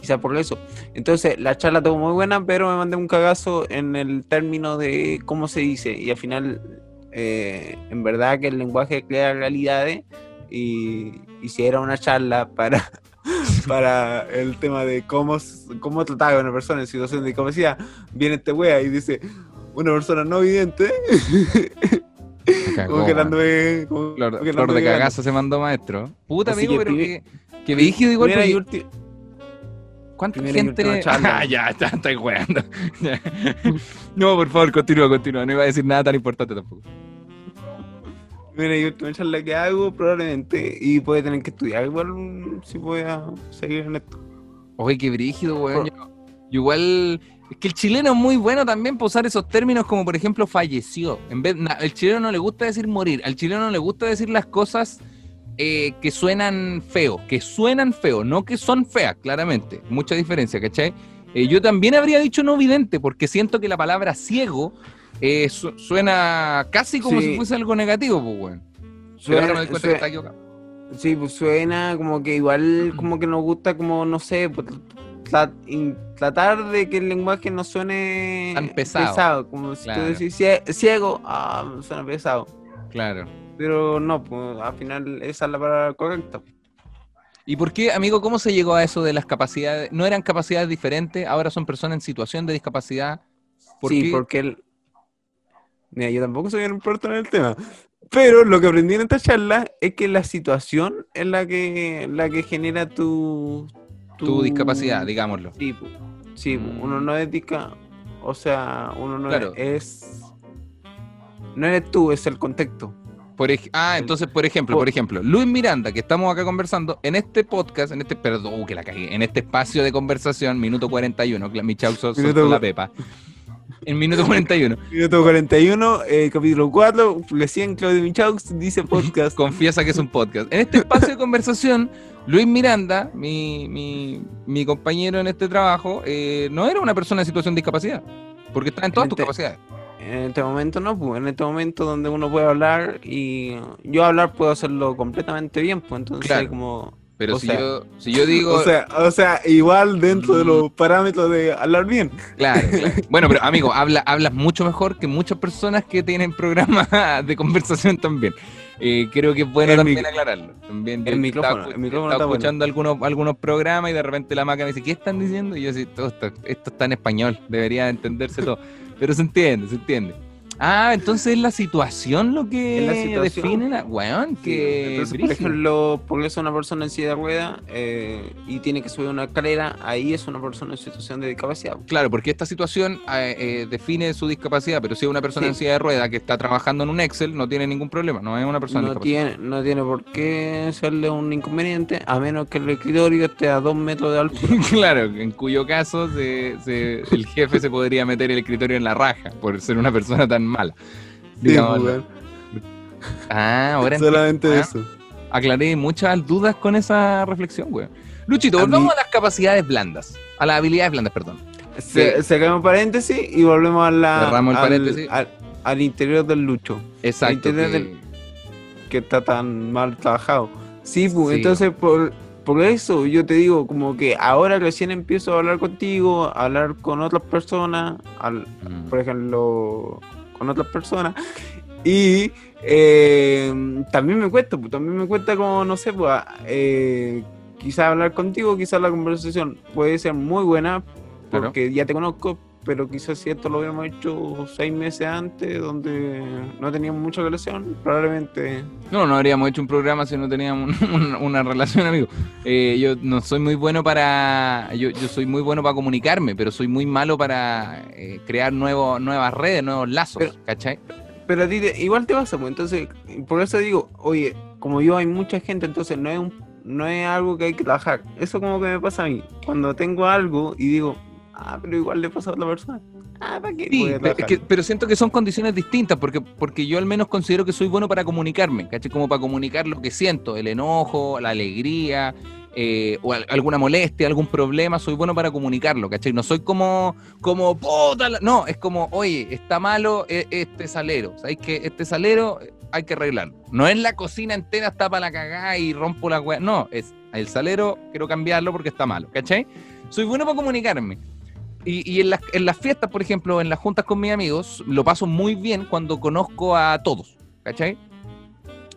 quizá por eso. Entonces, la charla estuvo muy buena, pero me mandé un cagazo en el término de cómo se dice. Y al final, eh, en verdad que el lenguaje crea realidades. Y, y si era una charla para, para el tema de cómo, cómo tratar a una persona en situación de discapacidad, viene este wea y dice, una persona no vidente, como que la anduve... como Flor, que la flor de cagazo se mandó maestro. Puta Así amigo, que pero primer- que, que brígido igual. Primera y porque- ulti- ¿Cuánta Primera gente? Ah, ya, ya estoy jugando. no, por favor, continúa, continúa. No iba a decir nada tan importante tampoco. Mira, yo última charla que hago probablemente y puede tener que estudiar igual si voy a seguir en esto. Oye, qué brígido, weón. Yo- yo igual. Es que el chileno es muy bueno también para usar esos términos como, por ejemplo, falleció. En vez, na- el chileno no le gusta decir morir. Al chileno no le gusta decir las cosas eh, que suenan feo. Que suenan feo, no que son feas, claramente. Mucha diferencia, ¿cachai? Eh, yo también habría dicho no vidente, porque siento que la palabra ciego eh, su- suena casi como Sí. si fuese algo negativo, pues, weón. Pero ahora me doy cuenta que está equivocado. Sí, pues suena como que igual como que nos gusta como, no sé, pues, tra- tratar de que el lenguaje no suene Tan pesado. Como si Claro. tú decís cie- ciego, ah, suena pesado. Claro. Pero no, pues al final esa es la palabra correcta. ¿Y por qué, amigo, cómo se llegó a eso de las capacidades? ¿No eran capacidades diferentes? Ahora son personas en situación de discapacidad. ¿Por sí, qué? porque el... Mira, yo tampoco soy un experto en el tema. Pero lo que aprendí en esta charla es que la situación es la que, la que genera tu, Tu discapacidad, digámoslo. Sí, sí. Mm. uno no es disca... O sea, uno no Claro. es... No eres tú, es el contexto. Por ej- ah, entonces, por ejemplo, Por- ejemplo, Luis Miranda, que estamos acá conversando, en este podcast, en este, perdón, uh, que la cagué, en este espacio de conversación, minuto 41, cla- mi chauzo soltó Minuto- la pepa. En minuto 41, Minuto 41, eh, capítulo 4, recién Claudio Michaux dice podcast. confiesa que es un podcast. En este espacio de conversación, Luis Miranda, mi, mi, mi compañero en este trabajo, eh, no era una persona en situación de discapacidad, porque está en todas tus Este- capacidades. En este momento no, pues en este momento donde uno puede hablar y yo hablar puedo hacerlo completamente bien, pues entonces Claro. como... Pero si, sea- yo, si yo digo... O sea, o sea, igual dentro de los parámetros de hablar bien. Claro, claro. Bueno, pero amigo, habla, hablas mucho mejor que muchas personas que tienen programas de conversación también. Eh, creo que es bueno El también aclararlo. También el micrófono, el está bueno. escuchando algunos, algunos programas y de repente la maca me dice, ¿qué están diciendo? Y yo así, todo esto, esto está en español, debería entenderse todo. Pero se entiende, se entiende. Ah, entonces es la situación lo que la situación. define la... Weón, que... Entonces, por ejemplo, porque es una persona en silla de rueda eh, y tiene que subir una escalera, ahí es una persona en situación de discapacidad. Claro, porque esta situación eh, eh, define su discapacidad, pero si es una persona Sí. en silla de rueda que está trabajando en un Excel, no tiene ningún problema, no es una persona No tiene, no tiene por qué serle un inconveniente, a menos que el escritorio esté a dos metros de altura. Claro, en cuyo caso se- se- el jefe se podría meter el escritorio en la raja por ser una persona tan mala. Digámoslo. weón. ah, ahora. Solamente Ah, eso. Aclaré muchas dudas con esa reflexión, güey. Luchito, A volvamos mí- a las capacidades blandas, a las habilidades blandas, perdón. Se, Sacamos paréntesis y volvemos a la, Cerramos el al, paréntesis. al- al interior del lucho, Exacto. Que- del- que está tan mal trabajado. Sí, pues, Sí. entonces por, por eso yo te digo, como que ahora recién empiezo a hablar contigo, a hablar con otras personas, al, Mm. por ejemplo, con otras personas. Y eh, también me cuesta, pues, también me cuesta como, no sé, pues, eh, quizás hablar contigo, quizás la conversación puede ser muy buena, Claro. porque ya te conozco, pero quizás si esto lo hubiéramos hecho seis meses antes, donde no teníamos mucha relación, probablemente... No, no habríamos hecho un programa si no teníamos un- una, una relación, amigo. Eh, yo no soy muy bueno para. Yo, yo soy muy bueno para comunicarme, pero soy muy malo para eh, crear nuevos, nuevas redes, nuevos lazos, Pero- ¿cachai? Pero a ti te- igual te pasa, pues entonces, por eso digo, oye, como yo hay mucha gente, entonces no es un, no es algo que hay que trabajar. Eso como que me pasa a mí. Cuando tengo algo y digo, ah, pero igual le pasa a otra persona. Ah, ¿para qué? Sí, que- pero siento que son condiciones distintas, porque, porque yo al menos considero que soy bueno para comunicarme, ¿cachai? Como para comunicar lo que siento, el enojo, la alegría, eh, o al- alguna molestia, algún problema, soy bueno para comunicarlo, ¿cachai? No soy como, como, puta, la-". no, es como, oye, está malo e- este salero, ¿sabes que Este salero eh, hay que arreglarlo. No es la cocina entera está para la cagada y rompo la weá, no, es el salero, quiero cambiarlo porque está malo, ¿cachai? Soy bueno para comunicarme. Y, y en, las, en las fiestas, por ejemplo, en las juntas con mis amigos, lo paso muy bien cuando conozco a todos, ¿cachai?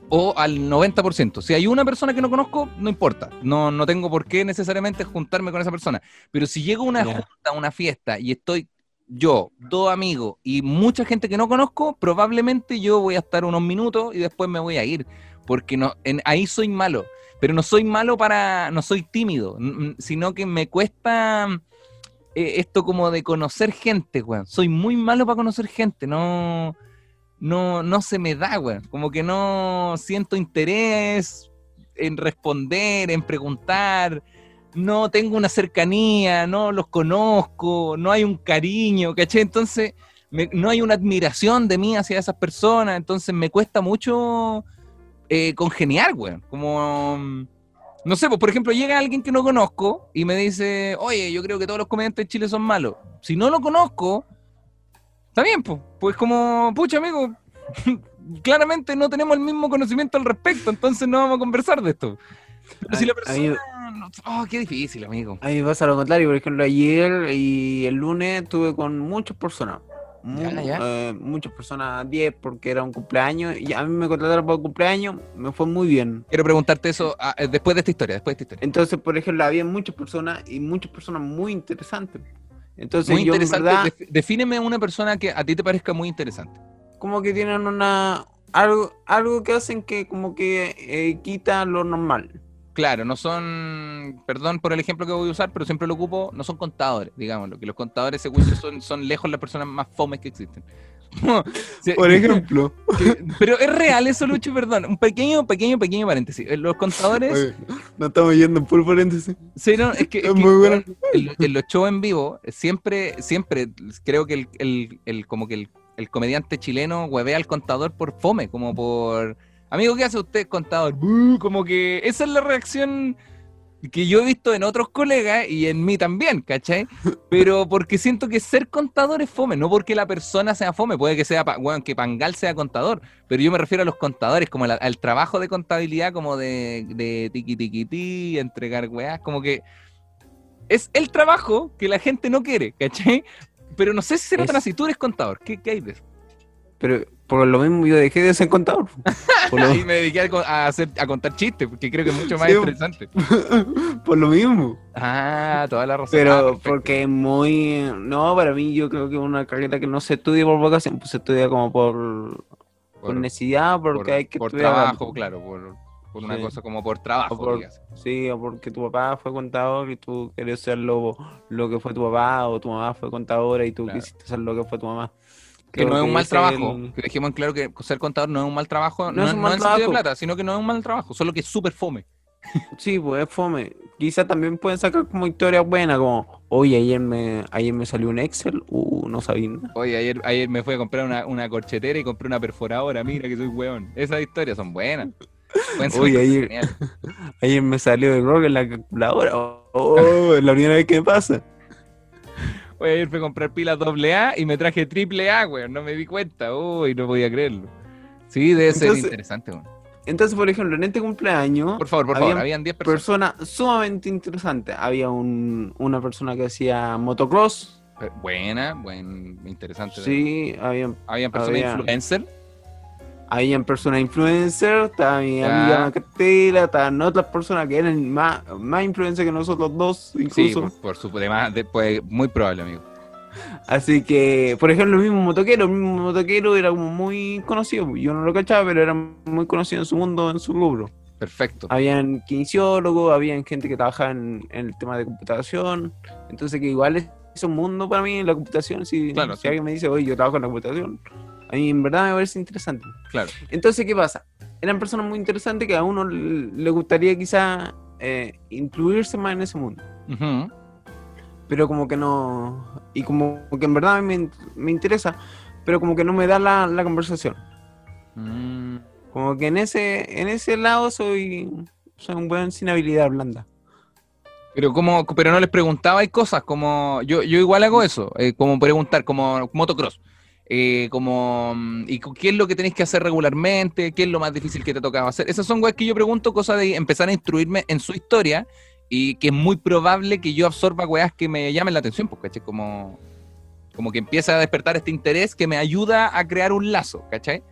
O al 90%. Si hay una persona que no conozco, no importa. No, no tengo por qué necesariamente juntarme con esa persona. Pero si llego a una Ya. junta, a una fiesta, y estoy yo, dos amigos y mucha gente que no conozco, probablemente yo voy a estar unos minutos y después me voy a ir. Porque no, en, ahí soy malo. Pero no soy malo para. No soy tímido, sino que me cuesta eh, esto como de conocer gente, weón. Soy muy malo para conocer gente, no. no, no se me da, weón. Como que no siento interés en responder, en preguntar. No tengo una cercanía, no los conozco, no hay un cariño, ¿caché? Entonces, no hay una admiración de mí hacia esas personas. Entonces, me cuesta mucho eh, congeniar, weón. Como. No sé, pues por ejemplo, llega alguien que no conozco y me dice, oye, yo creo que todos los comediantes de Chile son malos. Si no lo conozco, está bien, pues. Pues como, pucha, amigo, claramente no tenemos el mismo conocimiento al respecto, entonces no vamos a conversar de esto. Pero si la mí- persona... Oh, qué difícil, amigo. A mí me pasa lo contrario, por ejemplo, ayer y el lunes estuve con muchas personas. Mu- Ya, ya. eh, muchas personas, 10 porque era un cumpleaños y a mí me contrataron para el cumpleaños, me fue muy bien. Quiero preguntarte eso ah, eh, después de esta historia, después de esta historia. Entonces, por ejemplo, había muchas personas y muchas personas muy interesantes. Entonces, Muy yo en verdad, Def- defíneme una persona que a ti te parezca muy interesante. como que tienen una algo, algo que hacen que como que eh, quita lo normal. Claro, no son, perdón por el ejemplo que voy a usar, pero siempre lo ocupo, no son contadores, digámoslo, que los contadores según yo son, son lejos las personas más fomes que existen. Sí, Por ejemplo. que- pero es real eso, Lucho, perdón. Un pequeño, pequeño, pequeño paréntesis. Eh, Los contadores, Oye, no estamos yendo por paréntesis. sí, no, es que, es Es que, muy bueno. en, en los shows en vivo, siempre, siempre creo que el, el- el- como que el, el comediante chileno huevea al contador por fome, como por amigo, ¿qué hace usted, contador? "Buh", como que esa es la reacción que yo he visto en otros colegas y en mí también, ¿cachai? Pero porque siento que ser contador es fome, no porque la persona sea fome, puede que sea, bueno, que Pangal sea contador, pero yo me refiero a los contadores, como la- al trabajo de contabilidad, como de, de tiqui tiqui ti, entregar weás, como que es el trabajo que la gente no quiere, ¿cachai? Pero no sé si será Es- tan así, tú eres contador, ¿qué, qué hay de eso? Pero por lo mismo yo dejé de ser contador. Por lo, Y me dediqué a, hacer, a contar chistes, porque creo que es mucho más Sí. interesante. por lo mismo. Ah, toda la razón. Ah, Pero perfecto. porque es muy... No, para mí yo creo que es una carrera que no se estudia por vocación, pues se estudia como por, por, necesidad, porque por- hay que por estudiar trabajo, algo. claro, por, por una Sí. cosa como por trabajo. O por-. Sí, o porque tu papá fue contador y tú querías ser lo, lo que fue tu papá, o tu mamá fue contadora y tú Claro. quisiste ser lo que fue tu mamá. Que no es un mal trabajo. el- Que dejemos en claro que ser contador no es un mal trabajo. No No, es un no mal en sentido de trabajo. plata, sino que no es un mal trabajo. Solo que es súper fome. Sí, pues es fome. Quizás también pueden sacar como historias buenas, como, oye, ayer me, ayer me salió un Excel, uh, no sabía nada. Oye, ayer, ayer me fui a comprar una, una corchetera y compré una perforadora. Mira que soy weón. Esas historias son buenas. Pueden Oye, ayer-. Ayer me salió el rock en la calculadora, oh, es la primera vez que me pasa. Oye, ayer fui a comprar pilas AA y me traje triple A, weón. No me di cuenta. Uy, no podía creerlo. Sí, debe ser Entonces- interesante, weón. Entonces, por ejemplo, en este cumpleaños, Por favor, por habían favor. Habían 10 personas. personas sumamente interesantes. Había un, una persona que hacía motocross, Buena, buen, interesante. sí, habían Habían personas había- influencer. Habían personas influencers, estaba mi amiga Macatela, estaban otras personas que eran más, más influencers que nosotros dos, Sí, incluso. por, por su demás, de- pues, muy probable, amigo. Así que, por ejemplo, el mismo motoquero, el mismo motoquero era como muy conocido. Yo no lo cachaba, pero era muy conocido en su mundo, en su rubro. Perfecto. Habían kinesiólogos, habían gente que trabajaba en, en el tema de computación. Entonces, que igual es, es un mundo para mí la computación. Si, Claro, si sí. alguien me dice, oye, yo trabajo en la computación, a mí en verdad me parece interesante. Claro. Entonces, ¿qué pasa? Eran personas muy interesantes que a uno le gustaría quizá eh, incluirse más en ese mundo. Pero como que no... Y como que en verdad me, me interesa, pero como que no me da la, la conversación. Mm, Como que en ese, en ese lado soy, soy un buen sin habilidad blanda. Pero como, pero no les preguntaba, hay cosas como, yo, yo igual hago eso, eh, como preguntar, como motocross, eh, como, mm, ¿y qué es lo que tenéis que hacer regularmente? ¿Qué es lo más difícil que te tocaba hacer? Esas son cosas que yo pregunto, cosas de empezar a instruirme en su historia y que es muy probable que yo absorba weas que me llamen la atención, porque ¿cachai? Como, como que empieza a despertar este interés que me ayuda a crear un lazo, ¿cachai?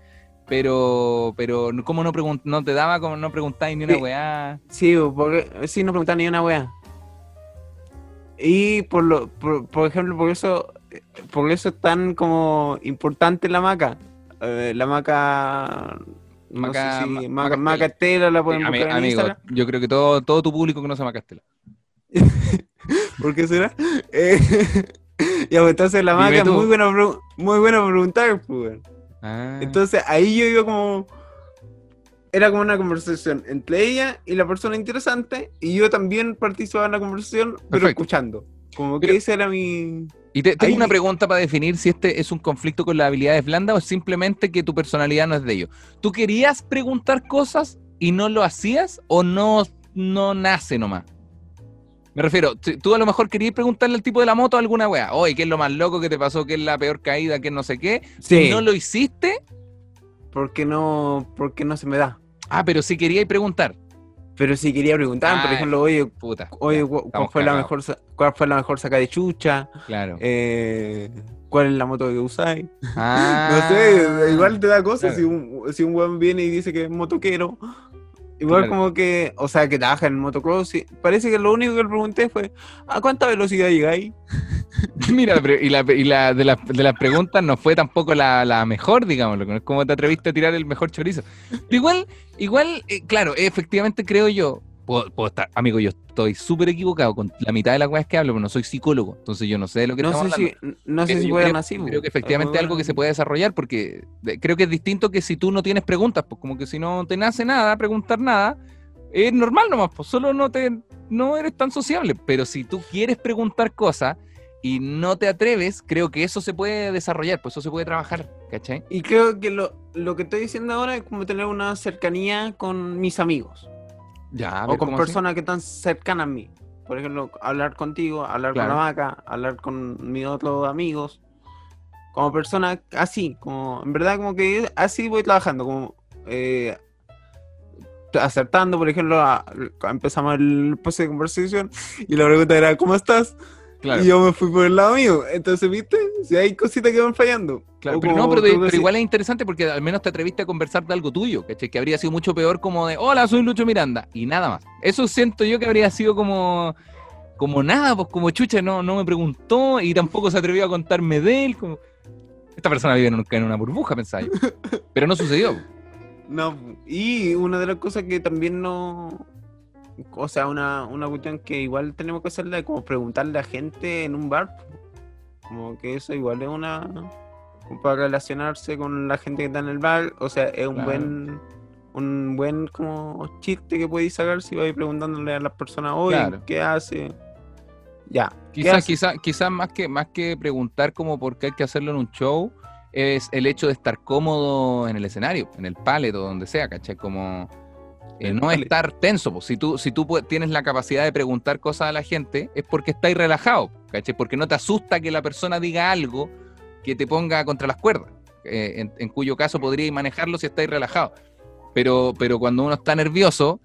Pero, pero, ¿cómo no, no te daba, como no preguntáis ni una Sí. weá? Sí, porque, sí, no preguntan ni una wea. Y por lo, por, por ejemplo, por eso, por eso es tan como importante la maca. Eh, la maca, no Maca- sé si, ma- maca, Macastela. Macastela la buscar en amigo, yo creo que todo, todo tu público conoce a Macastela. ¿Por qué será? Eh, ya, pues entonces la Dime maca es tú. muy buena, muy buena preguntar, pues. Ah. Entonces ahí yo iba como. Era como una conversación entre ella y la persona interesante, y yo también participaba en la conversación, pero Perfecto. escuchando. Como que Pero- ese era mi. Y te, tengo Ahí- una pregunta para definir si este es un conflicto con las habilidades blandas o simplemente que tu personalidad no es de ellos. ¿Tú querías preguntar cosas y no lo hacías o no, no nace nomás? Me refiero, tú a lo mejor querías preguntarle al tipo de la moto alguna wea. Oye, ¿qué es lo más loco que te pasó? ¿Qué es la peor caída? ¿Qué es no sé qué? Sí. ¿No lo hiciste? Porque no, porque no se me da. Ah, pero sí querías preguntar. Pero si quería preguntar, por ejemplo, oye, Puta. oye, ¿cuál fue la mejor cuál fue la mejor saca de chucha? Claro. Eh, ¿Cuál es la moto que usáis? Ah, No sé, igual te da cosas claro. si un, si un weón viene y dice que es motoquero. Igual Claro. como que, o sea, que trabaja en motocross. y parece que lo único que le pregunté fue, ¿a cuánta velocidad llegáis? Mira, pero- y, la, y la- de, las, de las preguntas no fue tampoco la, la mejor, digámoslo. No es como te atreviste a tirar el mejor chorizo. Pero igual, igual eh, claro, efectivamente creo yo, puedo, puedo estar, amigo, yo estoy súper equivocado con la mitad de las cosas que hablo, pero no soy psicólogo, entonces yo no sé de lo que No estamos sé hablando. si, no sé si yo puedan creo, así. creo po. que efectivamente es algo que se puede desarrollar porque creo que es distinto que si tú no tienes preguntas, pues como que si no te nace nada, preguntar nada, es normal nomás, pues solo no te no eres tan sociable, pero si tú quieres preguntar cosas y no te atreves, creo que eso se puede desarrollar, pues eso se puede trabajar, ¿cachai? Y creo que lo, lo que estoy diciendo ahora es como tener una cercanía con mis amigos. Ya, o con personas que están cercanas a mí. Por ejemplo, hablar contigo, hablar Claro. con la vaca, hablar con mis otros amigos. Como persona así, como en verdad como que así voy trabajando, como eh, acertando, por ejemplo, a- empezamos el proceso de conversación y la pregunta era ¿cómo estás? Claro, Y yo me fui por el lado mío. Entonces, ¿viste? Si hay cositas que van fallando. claro, pero no, pero, de- igual es interesante porque al menos te atreviste a conversar de algo tuyo, ¿cachai? Que habría sido mucho peor como de, hola, soy Lucho Miranda, y nada más. Eso siento yo que habría sido como, como nada, pues como chucha, no, no me preguntó y tampoco se atrevió a contarme de él. Como... Esta persona vive en, un- en una burbuja, pensaba yo. Pero no sucedió. No, y una de las cosas que también no. O sea, una, una cuestión que igual tenemos que hacerla como preguntarle a gente en un bar. Como que eso igual es una. para relacionarse con la gente que está en el bar. O sea, es un Claro. buen. Un buen como chiste que podéis sacar si vais preguntándole a las personas hoy Claro. qué hace. Ya. ¿qué Quizás, quizás, quizás más que, más que preguntar como por qué hay que hacerlo en un show, es el hecho de estar cómodo en el escenario, en el pallet o donde sea, ¿cachai? Como eh, no estar tenso. pues. Si tú, si tú tienes la capacidad de preguntar cosas a la gente, es porque estáis relajado, ¿cachai? Porque no te asusta que la persona diga algo que te ponga contra las cuerdas, eh, en, en cuyo caso podríais manejarlo si estáis relajado. Pero, pero cuando uno está nervioso,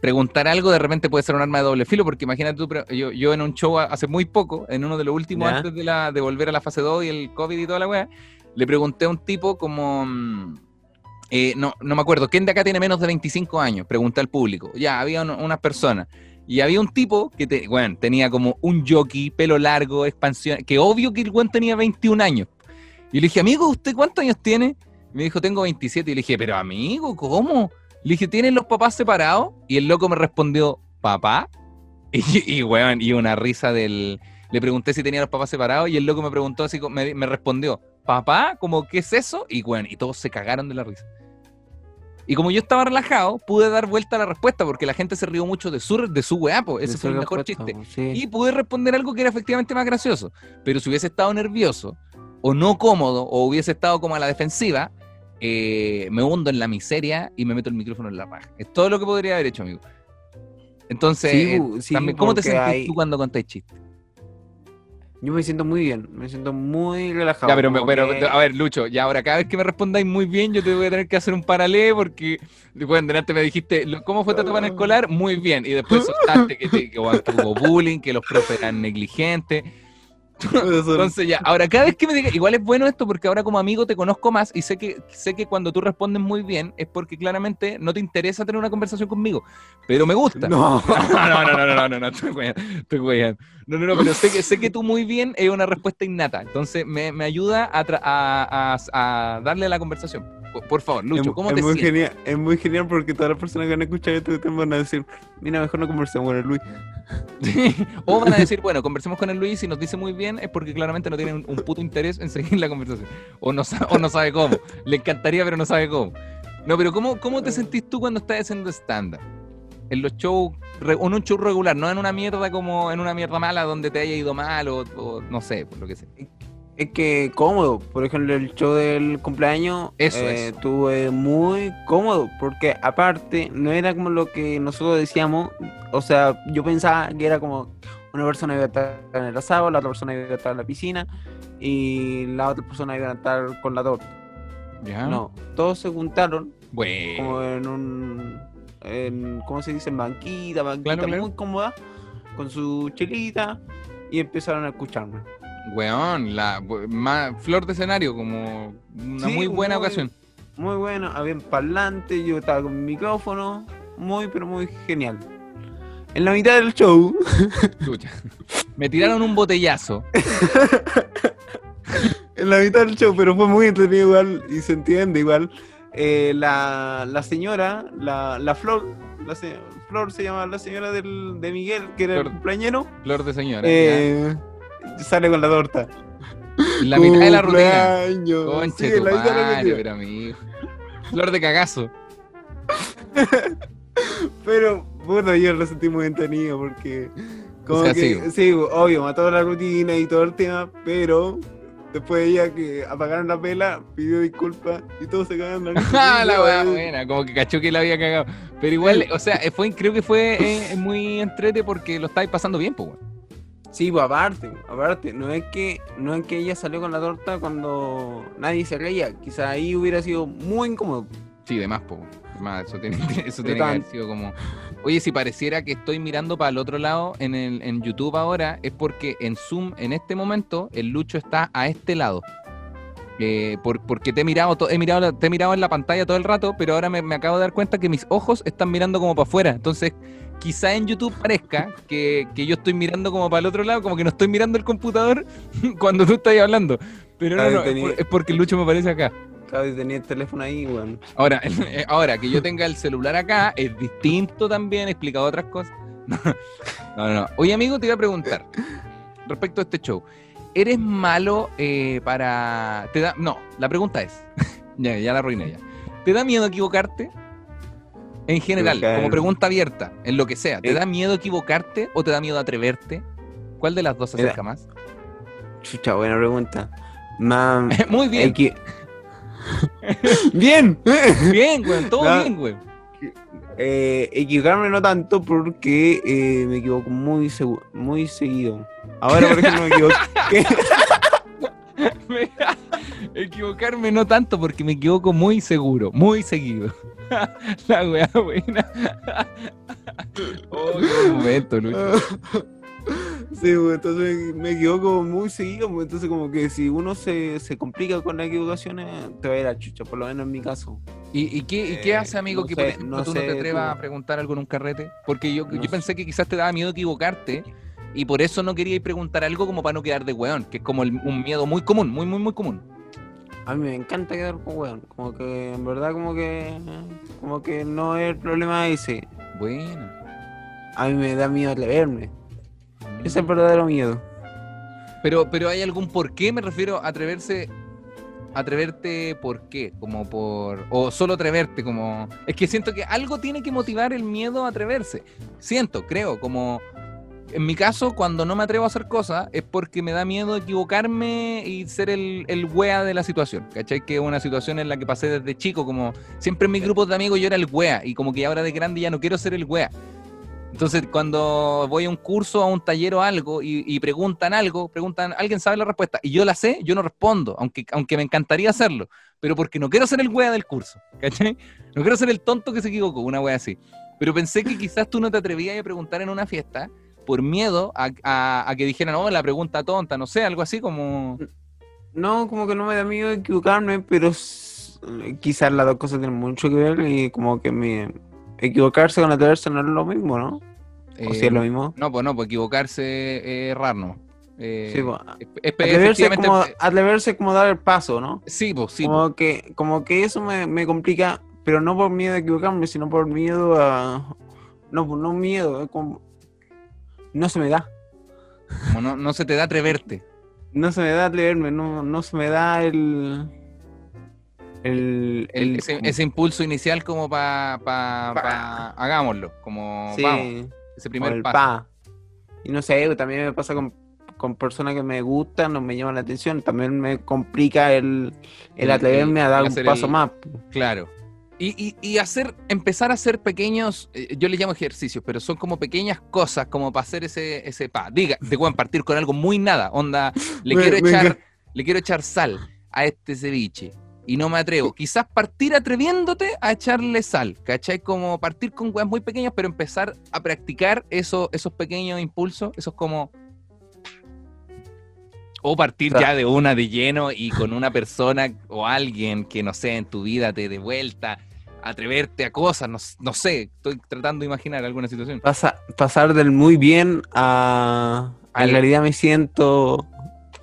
preguntar algo de repente puede ser un arma de doble filo, porque imagínate tú, yo, yo en un show hace muy poco, en uno de los últimos Ya. antes de, la, de volver a la fase 2 y el COVID y toda la weá, le pregunté a un tipo como, mm, eh, no, no me acuerdo, ¿quién de acá tiene menos de 25 años? Pregunté al público. Ya, había un- unas personas. Y había un tipo que bueno, tenía como un jockey, pelo largo, expansión, que obvio que el weón tenía 21 años. Y le dije, amigo, ¿usted cuántos años tiene? Y me dijo, tengo 27. Y le dije, pero amigo, ¿cómo? Le dije, ¿tienen los papás separados? Y el loco me respondió, ¿papá? Y, y weón, y una risa del... Le pregunté si tenía los papás separados y el loco me preguntó así, me respondió, ¿papá? Como, ¿qué es eso? Y weón, y todos se cagaron de la risa. Y como yo estaba relajado, pude dar vuelta a la respuesta porque la gente se rió mucho de su, de su weá, ese De fue el mejor chiste. sí. Y pude responder algo que era efectivamente más gracioso. Pero si hubiese estado nervioso, o no cómodo, o hubiese estado como a la defensiva, eh, me hundo en la miseria y me meto el micrófono en la paja. Es todo lo que podría haber hecho, amigo. Entonces, Sí, eh, bu- sí, también, ¿cómo te sentís hay- tú cuando contáis chistes? Yo me siento muy bien, me siento muy relajado. Ya, pero, pero, que- a ver, Lucho, ya ahora cada vez que me respondáis muy bien, yo te voy a tener que hacer un paralelo porque, bueno, delante me dijiste, ¿cómo fue tu etapa en escolar? Muy bien. Y después soltaste que, te- que, bueno, que hubo bullying, que los profes eran negligentes. Entonces ya, ahora cada vez que me digas, igual es bueno esto porque ahora como amigo te conozco más y sé que sé que cuando tú respondes muy bien es porque claramente no te interesa tener una conversación conmigo, pero me gusta. No. No, no, no, no, no, no, no, estoy weyando. No, no, no, pero sé que, sé que tú muy bien es una respuesta innata, entonces me, me ayuda a, a, a- a darle a la conversación. Por, favor, Lucho, es, ¿cómo es te muy sientes? genial, es muy genial porque todas las personas que han escuchado este tema van a decir, mira, mejor no conversemos con el Luis. o van a decir, bueno, conversemos con el Luis y nos dice muy bien, es porque claramente no tiene un, puto interés en seguir la conversación. O no, o no sabe cómo. Le encantaría, pero no sabe cómo. No, pero ¿cómo, cómo te sentís tú cuando estás haciendo stand-up? En los shows, en un show regular, no en una mierda como en una mierda mala donde te haya ido mal o, o no sé, por lo que sea. Es que cómodo, por ejemplo, el show del cumpleaños Eso eh, es. estuve muy cómodo, porque aparte no era como lo que nosotros decíamos, o sea, yo pensaba que era como una persona iba a estar en el asado, la otra persona iba a estar en la piscina y la otra persona iba a estar con la torta. ¿Ya? No, todos se juntaron Bueno. como en un, en, ¿cómo se dice? En banquita, banquita Claro, claro. muy cómoda, con su chelita y empezaron a escucharme. Weón, la ma- flor de escenario, como una Sí, muy buena muy- ocasión. Muy bueno, había parlante, yo estaba con mi micrófono, muy pero muy genial. En la mitad del show, Chucha. Me tiraron un botellazo. en la mitad del show, pero fue muy entretenido igual y se entiende igual. eh, la, la señora, la, la Flor, la se- Flor se llama la señora del, de Miguel, que era Flor. el cumpleañero, Flor de señora. ya. Sale con la torta. La mitad de la rutina. Conche Sí, tu la mitad de la madre, pero amigo. Flor de cagazo. Pero, bueno, yo lo sentí muy entretenido porque. Como O sea, que, sí. sí. obvio, mató la rutina y todo el tema, pero después de ella que apagaron la vela, pidió disculpas y todos se cagaron la. Ah, la weá buena, como que cachó que la había cagado. Pero igual, o sea, fue, creo que fue eh, muy entrete porque lo estáis pasando bien, pues, weón. Sí, pues aparte, aparte, no es que no es que ella salió con la torta cuando nadie se reía, quizá ahí hubiera sido muy incómodo. Sí, de más, pues. eso tiene, eso tiene que haber sido como. Oye, si pareciera que estoy mirando para el otro lado en, el, en YouTube ahora, es porque en Zoom, en este momento, el Lucho está a este lado. Eh, por- porque te he mirado, to- he mirado, te he mirado en la pantalla todo el rato, pero ahora me, me acabo de dar cuenta que mis ojos están mirando como para afuera. Entonces, quizá en YouTube parezca que, que yo estoy mirando como para el otro lado, como que no estoy mirando el computador cuando tú estás hablando. Pero no, es, tenía- por- es porque el Lucho me parece acá. Vez tenía el teléfono ahí, weón. Ahora, eh, ahora que yo tenga el celular acá es distinto también, he explicado otras cosas. No, no, no. Oye, amigo, te iba a preguntar respecto a este show. ¿Eres malo eh, para. Te da... No, la pregunta es. ya, ya la arruiné ya. ¿Te da miedo equivocarte? En general, como pregunta abierta, en lo que sea. ¿Te Eh. da miedo equivocarte o te da miedo atreverte? ¿Cuál de las dos se Me acerca más? Chucha, buena pregunta. Mam, Muy bien, equi- bien. bien, güey, todo No. bien, güey. Eh, equivocarme no tanto porque eh, me equivoco muy muy seguido. Ahora, por ejemplo, me equivoqué. Equivocarme no tanto porque me equivoco muy seguro, muy seguido. La weá buena. oh, qué momento, Lucho. Sí, pues, entonces me, equivoco muy seguido, pues, entonces como que si uno se, se complica con las equivocaciones, te va a ir a chucha, por lo menos en mi caso. ¿Y, y qué, y qué Eh, hace, amigo, no que por sé, ejemplo no tú no te atrevas tú. a preguntar algo en un carrete? Porque yo, No yo sé. pensé que quizás te daba miedo equivocarte y por eso no querías preguntar algo como para no quedar de weón, que es como el- un miedo muy común, muy, muy, muy común. A mí me encanta quedar con weón, como que en verdad como que como que no es el problema ese. Bueno. A mí me da miedo atreverme. Ese es el verdadero miedo. Pero, pero hay algún por qué, me refiero a atreverse, atreverte por qué, como por, o solo atreverte, como, es que siento que algo tiene que motivar el miedo a atreverse. Siento, creo, como, en mi caso, cuando no me atrevo a hacer cosas, es porque me da miedo equivocarme y ser el, el wea de la situación, ¿cachai? Que es una situación en la que pasé desde chico, como, siempre en mis grupos de amigos yo era el wea, y como que ahora de grande ya no quiero ser el wea. Entonces, cuando voy a un curso, a un taller o algo y, y preguntan algo, preguntan, ¿alguien sabe la respuesta? Y yo la sé, yo no respondo, aunque, aunque me encantaría hacerlo, pero porque no quiero ser el wea del curso, ¿cachai? No quiero ser el tonto que se equivocó, una wea así. Pero pensé que quizás tú no te atrevías a preguntar en una fiesta por miedo a, a- a que dijeran, oh, la pregunta tonta, no sé, algo así como... No, como que no me da miedo equivocarme, pero quizás las dos cosas tienen mucho que ver y como que me equivocarse con atreverse no es lo mismo, ¿no? O si eh, es lo mismo. No, pues no, pues equivocarse es errar, ¿no? Eh, Sí, po. es- es- Atreverse efectivamente- como, atreverse como dar el paso, ¿no? Sí, pues, sí. como, que, como que eso me, me complica, pero no por miedo a equivocarme, sino por miedo a... No, no miedo, es como... No se me da. Como no, no se te da atreverte. No se me da atreverme, no, no se me da el... El... El- el- ese, ese impulso inicial como para pa, Pa. pa- hagámoslo, como sí, vamos, ese primer el paso. pa. Y no sé, también me pasa con, con personas que me gustan o me llaman la atención. También me complica el, el atreverme a dar un paso más. Claro. Y, y, y hacer, empezar a hacer pequeños, eh, yo le llamo ejercicios, pero son como pequeñas cosas como para hacer ese, ese pa. Diga, te pueden partir con algo muy nada. Onda, le quiero echar, le quiero echar sal a este ceviche. Y no me atrevo. Quizás partir atreviéndote a echarle sal. ¿Cachai? Como partir con weas muy pequeñas, pero empezar a practicar eso, esos pequeños impulsos, esos como. O partir Claro. ya de una de lleno y con una persona o alguien que no sé, en tu vida te dé vuelta, atreverte a cosas, no, no sé, estoy tratando de imaginar alguna situación. Pasa- pasar del muy bien a... en realidad me siento...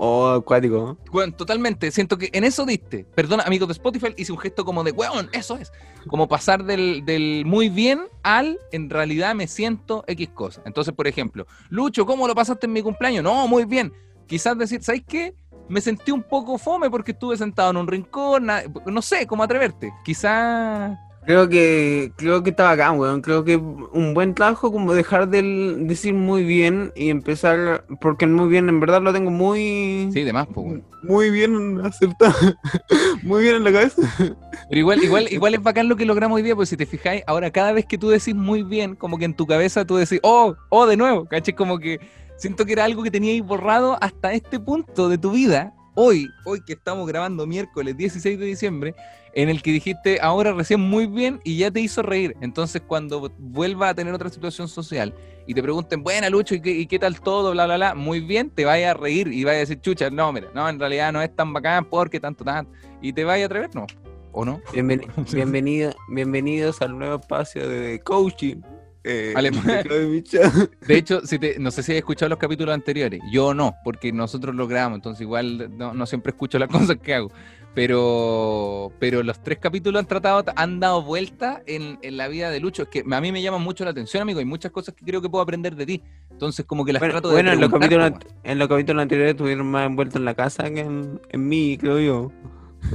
O acuático. ¿no? Bueno, totalmente, siento que en eso diste. Perdona, amigos de Spotify, hice un gesto como de, weón, eso es. Como pasar del, del muy bien al, en realidad me siento X cosa. Entonces, por ejemplo, Lucho, ¿cómo lo pasaste en mi cumpleaños? No, muy bien. Quizás decir, ¿sabes qué? Me sentí un poco fome porque estuve sentado en un rincón, no sé, cómo atreverte. Quizás... Creo que creo que estaba acá, weón. Creo que un buen trabajo como dejar de decir muy bien y empezar... Porque muy bien en verdad lo tengo muy... Sí, de más, pues, weón. Muy bien acertado. muy bien en la cabeza. Pero igual, igual, igual es bacán lo que logramos hoy día, porque si te fijáis, ahora cada vez que tú decís muy bien, como que en tu cabeza tú decís, oh, oh, de nuevo, ¿cachai? Como que siento que era algo que teníais borrado hasta este punto de tu vida, hoy, hoy que estamos grabando miércoles 16 de diciembre, en el que dijiste ahora recién muy bien y ya te hizo reír. Entonces cuando vuelva a tener otra situación social y te pregunten, buena Lucho, ¿y qué, y qué tal todo? Bla, bla, bla, muy bien, te vaya a reír y vaya a decir, chucha, no, mira, no, en realidad no es tan bacán porque tanto, tanto. Y te vaya a atrever, ¿no? ¿O no? Bienveni- bienvenido, bienvenidos al nuevo espacio de coaching. Eh, de hecho, si te- no sé si has escuchado los capítulos anteriores. Yo no, porque nosotros lo grabamos, entonces igual no, no siempre escucho las cosas que hago. Pero, pero los tres capítulos han tratado, han dado vuelta en, en la vida de Lucho. Es que a mí me llaman mucho la atención, amigo. Hay muchas cosas que creo que puedo aprender de ti. Entonces, como que las Bueno, trato de bueno, en, los capítulos, en los capítulos anteriores estuvieron más envueltos en la casa que en, en mí, creo yo.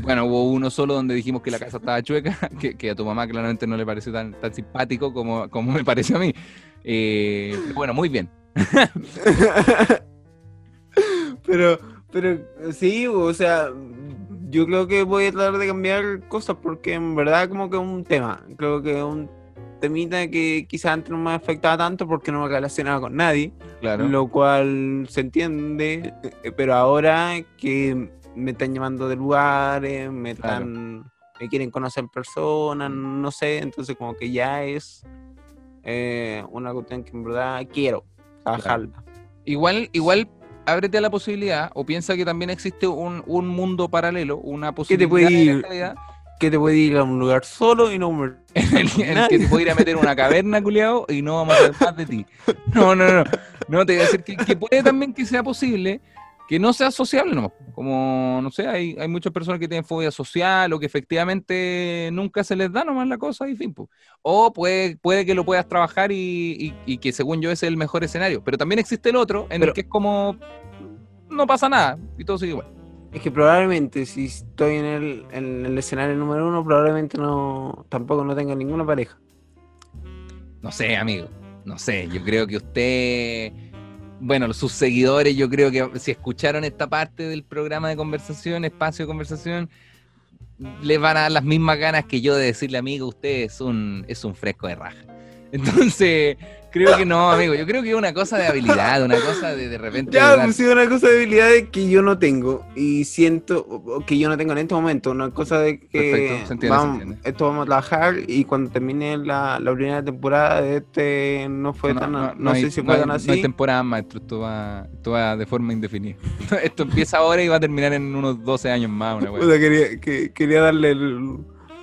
Bueno, hubo uno solo donde dijimos que la casa estaba chueca, que, que a tu mamá claramente no le pareció tan, tan simpático como, como me pareció a mí. Eh, pero bueno, muy bien. pero, pero sí, o sea, yo creo que voy a tratar de cambiar cosas porque en verdad como que es un tema. Creo que es un temita que quizás antes no me afectaba tanto porque no me relacionaba con nadie, Claro. lo cual se entiende, eh, pero ahora que me están llamando de lugares, me Claro. están, me quieren conocer en persona, no sé, entonces como que ya es eh, una cuestión que en verdad quiero trabajarla. Igual, igual, ábrete a la posibilidad o piensa que también existe un, un mundo paralelo, una posibilidad puede de la ir? realidad Que te puede ir a un lugar solo y no en el, en el que te puede ir a meter una caverna, culiao, y no vamos a ver más de ti. No, no, no. No, te voy a decir que, que puede también que sea posible que no sea sociable nomás. Como, no sé, hay, hay muchas personas que tienen fobia social o que efectivamente nunca se les da nomás la cosa y fin. pues. O puede, puede que lo puedas trabajar y, y- y que según yo ese es el mejor escenario. Pero también existe el otro en el que es como no pasa nada y todo sigue igual. Es que probablemente si estoy en el, en el escenario número uno, probablemente no tampoco no tenga ninguna pareja. No sé, amigo. No sé, yo creo que usted, bueno, sus seguidores, yo creo que si escucharon esta parte del programa de conversación, espacio de conversación, les van a dar las mismas ganas que yo de decirle, amigo, usted es un, es un fresco de raja. Entonces, creo que no, amigo. Yo creo que es una cosa de habilidad, una cosa de de repente. Ya, dar- pues sí, una cosa de habilidades que yo no tengo y siento o- o que yo no tengo en este momento. Una cosa de que Perfecto, se entiende, se vamos, entiende. esto vamos a trabajar y cuando termine la, la primera temporada de este no fue tan, no, hay- sé si no fue tan No hay así. temporada, maestro. Esto va, esto va de forma indefinida. Esto empieza ahora y va a terminar en unos 12 años más. Una wea. Puta, quería, que, quería darle el-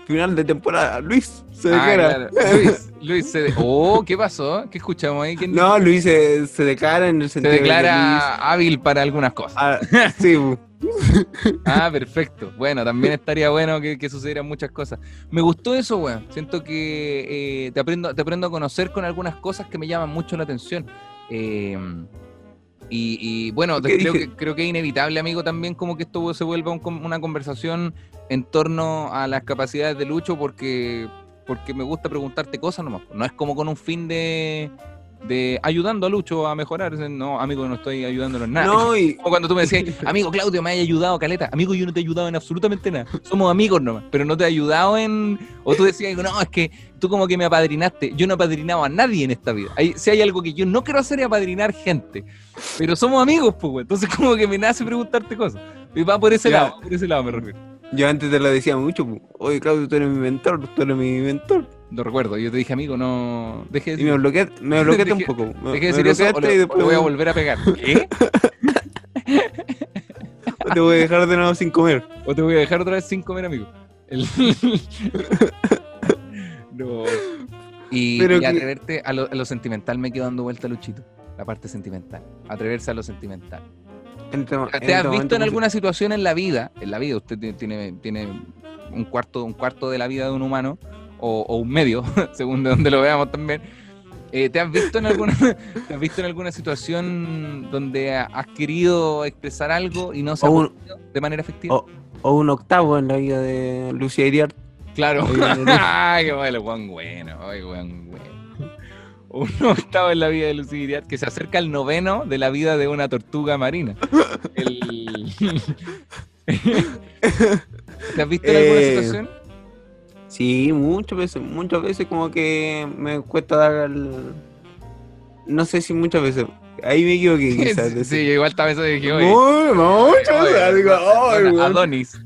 final de temporada. Luis se Ah, declara. claro. Luis, Luis se de- Oh, ¿qué pasó? ¿Qué escuchamos ahí? ¿Quién No, Luis se, se declara en el se sentido de que declara hábil para algunas cosas. Ah, sí. Ah, perfecto. Bueno, también estaría bueno que, que sucedieran muchas cosas. Me gustó eso, weón. Siento que eh, te, aprendo, te aprendo a conocer con algunas cosas que me llaman mucho la atención. Eh, y, y, bueno, ¿Qué creo que, creo que es inevitable, amigo, también como que esto se vuelva un una conversación en torno a las capacidades de Lucho porque, porque me gusta preguntarte cosas nomás. No es como con un fin de, de ayudando a Lucho a mejorar. No, amigo, no estoy ayudándolo en nada. No, y Como cuando tú me decías, amigo Claudio, me has ayudado, Caleta. Amigo, yo no te he ayudado en absolutamente nada. Somos amigos nomás, pero no te he ayudado en. O tú decías, no, es que tú como que me apadrinaste. Yo no he apadrinado a nadie en esta vida. Hay- si hay algo que yo no quiero hacer es apadrinar gente. Pero somos amigos, pues, güey. Entonces, como que me nace preguntarte cosas. Y va por ese Ya. lado, por ese lado me refiero. Yo antes te lo decía mucho. Oye, Claudio, tú eres mi mentor, tú eres mi mentor. Lo recuerdo. Yo te dije, amigo, no. Deje de Y me decir, bloqueaste, me bloqueaste un Dejé- poco. Me, deje de decir eso o le, y o después le voy a volver a pegar. ¿Qué? te voy a dejar de nuevo sin comer. O te voy a dejar otra vez sin comer, amigo. El- no. Y, Pero y que- atreverte a lo, a lo sentimental me quedo dando vuelta, Luchito. La parte sentimental. Atreverse a lo sentimental. En ¿Te en has este visto en alguna situación en la vida? En la vida, usted tiene, tiene, un cuarto, un cuarto de la vida de un humano, o, o un medio, según de donde lo veamos también. Eh, ¿te, has visto en alguna, ¿Te has visto en alguna situación donde ha- has querido expresar algo y no se ha un- de manera efectiva? o- o un octavo en la vida de Lucía Iriart. Claro. Ay, qué bueno, Juan bueno. Ay, Juan bueno. Un octavo en la vida de Iriart que se acerca al noveno de la vida de una tortuga marina. El- ¿Te has visto en alguna Eh, situación? Sí, muchas veces, muchas veces como que me cuesta dar el... No sé si muchas veces. Ahí me equivoqué quizás. Sí, sí, igual esta vez dije, oye, Muy, muchas oye, veces. Digo, ay, Adon- weón. Adonis.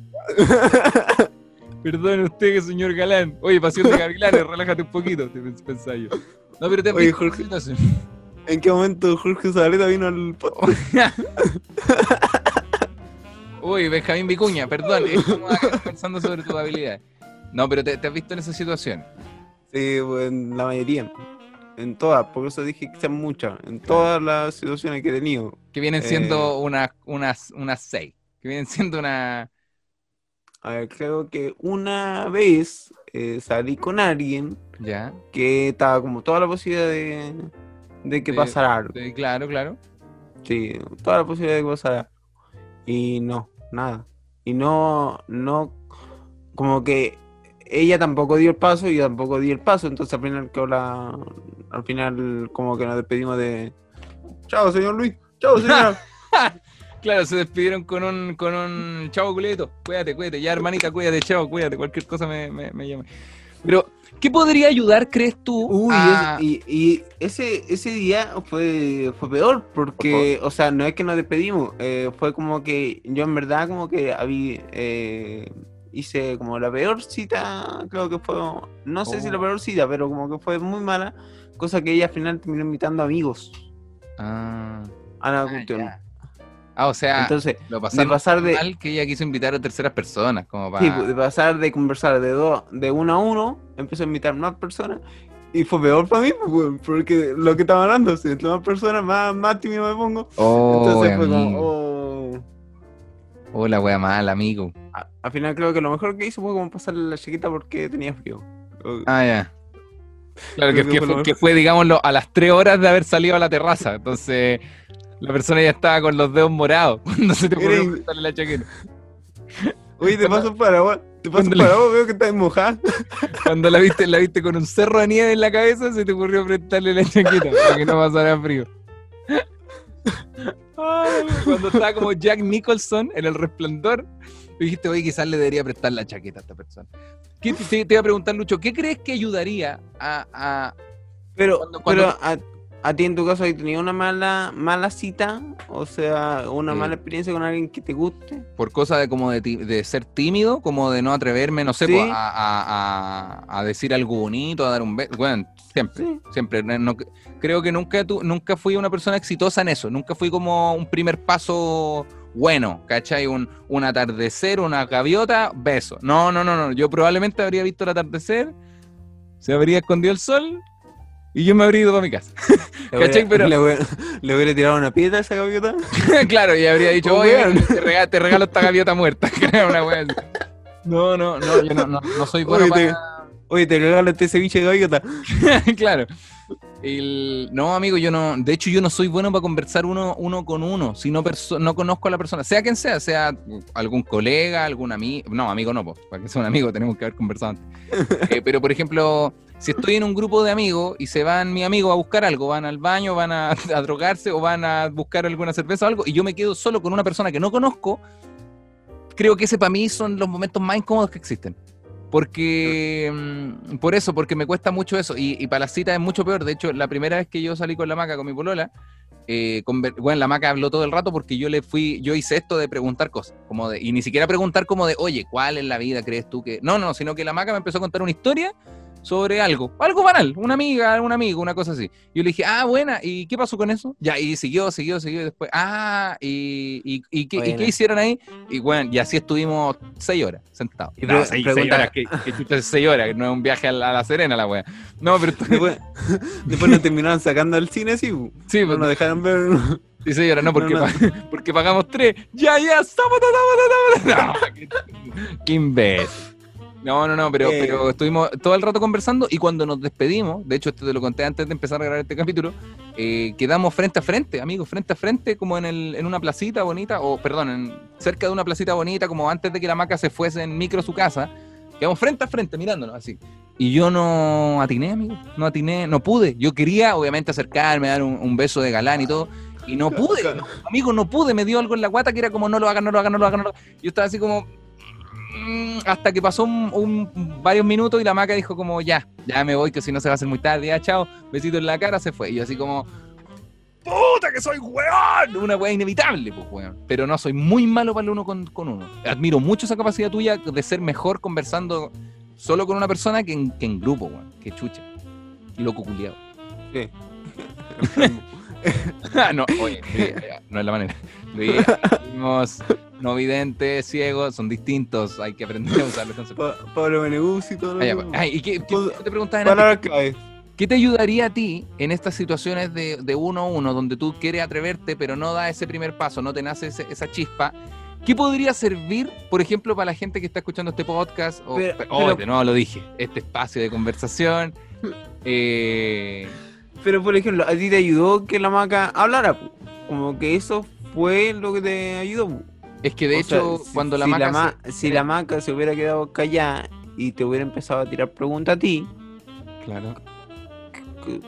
Perdone usted, que señor Galán. Oye, pasión de gavilanes, relájate un poquito, te pens- pensaba yo. No, pero te Oye, Jorge. ¿En qué momento Jorge Zabaleta vino al? Uy, Benjamín Vicuña, perdón, estamos acá pensando sobre tus habilidades. No, pero te, te has visto en esa situación. Sí, pues, en la mayoría. En todas, por eso dije que sean muchas. En todas las situaciones que he tenido. Que vienen siendo Eh. unas unas unas seis. Que vienen siendo una. A ver, creo que una vez eh, salí con alguien Ya. que estaba como toda la posibilidad de, de que De- pasara algo. claro, claro. Sí, toda la posibilidad de que pasara algo. Y no, nada. Y no, no, como que ella tampoco dio el paso y yo tampoco di el paso. Entonces al final quedó la, al final como que nos despedimos de Chao, señor Luis. Chao, señora. Claro, se despidieron con un, con un chavo culeto. Cuídate, cuídate. Ya, hermanita, cuídate, chavo, cuídate. Cualquier cosa me, me, me llama. Pero, ¿qué podría ayudar, crees tú? Uy, a- y, y ese, ese día fue, fue peor porque, o sea, no es que nos despedimos, eh, fue como que yo en verdad como que había, eh, hice como la peor cita, creo que fue, no sé si la Oh. peor cita, pero como que fue muy mala, cosa que ella al final terminó invitando amigos Ah, a la ah, cuestión. ya. Ah, o sea, Entonces, lo de pasaron pasar de, mal que ella quiso invitar a terceras personas, como para... sí, de pasar de conversar de dos, de uno a uno, empezó a invitar más personas. Y fue peor para mí, pues, porque lo que estaba hablando, si entre más personas, más, más tímido me pongo. Oh, Entonces fue como, oh. Oh, la wea mal, amigo. A- al final creo que lo mejor que hizo fue como pasarle la chiquita porque tenía frío. Ah, ya. Claro, que, fue que digámoslo, a las 3 horas de haber salido a la terraza. Entonces, la persona ya estaba con los dedos morados cuando se te ocurrió prestarle la chaqueta. Oye, te paso para vos, te paso para vos, veo que estás mojada. Cuando la viste, la viste con un cerro de nieve en la cabeza, se te ocurrió prestarle la chaqueta para que no pasara frío. Ay, Cuando estaba como Jack Nicholson en El Resplandor, dijiste, oye, quizás le debería prestar la chaqueta a esta persona. ¿Qué te, te- te iba a preguntar, Lucho, ¿qué crees que ayudaría a, a- Pero, Cuando- cuando- pero a, a ti en tu caso, ¿has tenido una mala, mala cita? O sea, una Sí. mala experiencia con alguien que te guste. por cosa de como de, ser tímido, como de no atreverme, no sé, Sí. pues, a, a- decir algo bonito, a dar un beso? Bueno, siempre. Sí. Siempre, no- creo que nunca tu- nunca fui una persona exitosa en eso, nunca fui como un primer paso, bueno, ¿cachai? Un, un atardecer, una gaviota, beso. No, no, no, no. Yo probablemente habría visto el atardecer, se habría escondido el sol y yo me habría ido para mi casa. Le ¿Cachai? hubiera- Pero- le, hubiera, le hubiera tirado una piedra a esa gaviota. claro, y habría dicho, Oh, oye, te regalo, te regalo esta gaviota muerta. Una wea así. no, no, no, yo no, no, no soy bueno Oye, te- para... Oye, te regalo este ceviche de gaviota. claro. El- no, amigo, yo no. De hecho, yo no soy bueno para conversar uno, uno con uno. Si no, no conozco a la persona, sea quien sea, sea algún colega, algún amigo. No, amigo no, po, para que sea un amigo tenemos que haber conversado antes. Eh, pero, por ejemplo, si estoy en un grupo de amigos y se van mis amigos a buscar algo, van al baño, van a, a drogarse o van a buscar alguna cerveza o algo, y yo me quedo solo con una persona que no conozco, creo que ese para mí son los momentos más incómodos que existen. Porque, mm, por eso, porque me cuesta mucho eso. Y, y para las citas es mucho peor. De hecho, la primera vez que yo salí con la maca, con mi polola, eh, conver- bueno, la maca habló todo el rato porque yo le fui, yo hice esto de preguntar cosas. Como de, y ni siquiera preguntar como de, oye, ¿cuál en la vida crees tú que.? No, no, sino que la maca me empezó a contar una historia sobre algo, algo banal, una amiga, un amigo, una cosa así. Yo le dije, ah, buena, ¿y qué pasó con eso? Ya, y siguió, siguió, siguió, y después, ah, ¿y, y, y qué, y qué hicieron ahí? Y bueno, y así estuvimos seis horas sentados. Y No, seis, pregunta- seis horas, que, que chucha es seis horas, que no es un viaje a la, a la Serena la wea. No, pero Después, después nos terminaron sacando al cine, sí. sí, No pues, nos dejaron ver. sí, seis horas, no, porque, No, no. pa- porque pagamos tres. Ya, ya, estamos, No, qué, qué imbécil. No, no, no, pero, Eh. pero estuvimos todo el rato conversando y cuando nos despedimos, de hecho esto te lo conté antes de empezar a grabar este capítulo, eh, quedamos frente a frente, amigos, frente a frente, como en, el, en una placita bonita, o perdón, en- cerca de una placita bonita, como antes de que la maca se fuese en micro a su casa, quedamos frente a frente mirándonos así. Y yo no atiné, amigo, no atiné, no pude. Yo quería, obviamente, acercarme, dar un, un beso de galán y todo, y no pude, no, amigo, no pude, me dio algo en la guata que era como no lo hagan, no lo hagan, no lo hagan, no lo hagan. Yo estaba así como mm, hasta que pasó un, un- varios minutos y la maca dijo como ya, ya me voy, que si no se va a hacer muy tarde, ya chao, besito en la cara, se fue. Y yo así como puta que soy weón, una weá inevitable, pues weón. Pero no, soy muy malo para el uno con, con uno. Admiro mucho esa capacidad tuya de ser mejor conversando solo con una persona que en, que en grupo, weón. Que chucha. Loco culiado. Sí. no, oye, no es la manera. Luis, fuimos no videntes, ciegos, son distintos, hay que aprender a usar los conceptos. Pa- Pablo Meneguzzi y todo lo Ay, ¿y qué, te. ¿Qué te ayudaría a ti en estas situaciones de, de uno a uno, donde tú quieres atreverte, pero no da ese primer paso, no te nace ese- esa chispa? ¿Qué podría servir, por ejemplo, para la gente que está escuchando este podcast? O, Pero- oh, pero- de nuevo lo dije, este espacio de conversación. eh, Pero por ejemplo, a ti te ayudó que la maca hablara, como que eso fue lo que te ayudó. Es que de O sea, hecho, si- cuando la maca. ma- se- si la maca se hubiera quedado callada y te hubiera empezado a tirar preguntas a ti, Claro.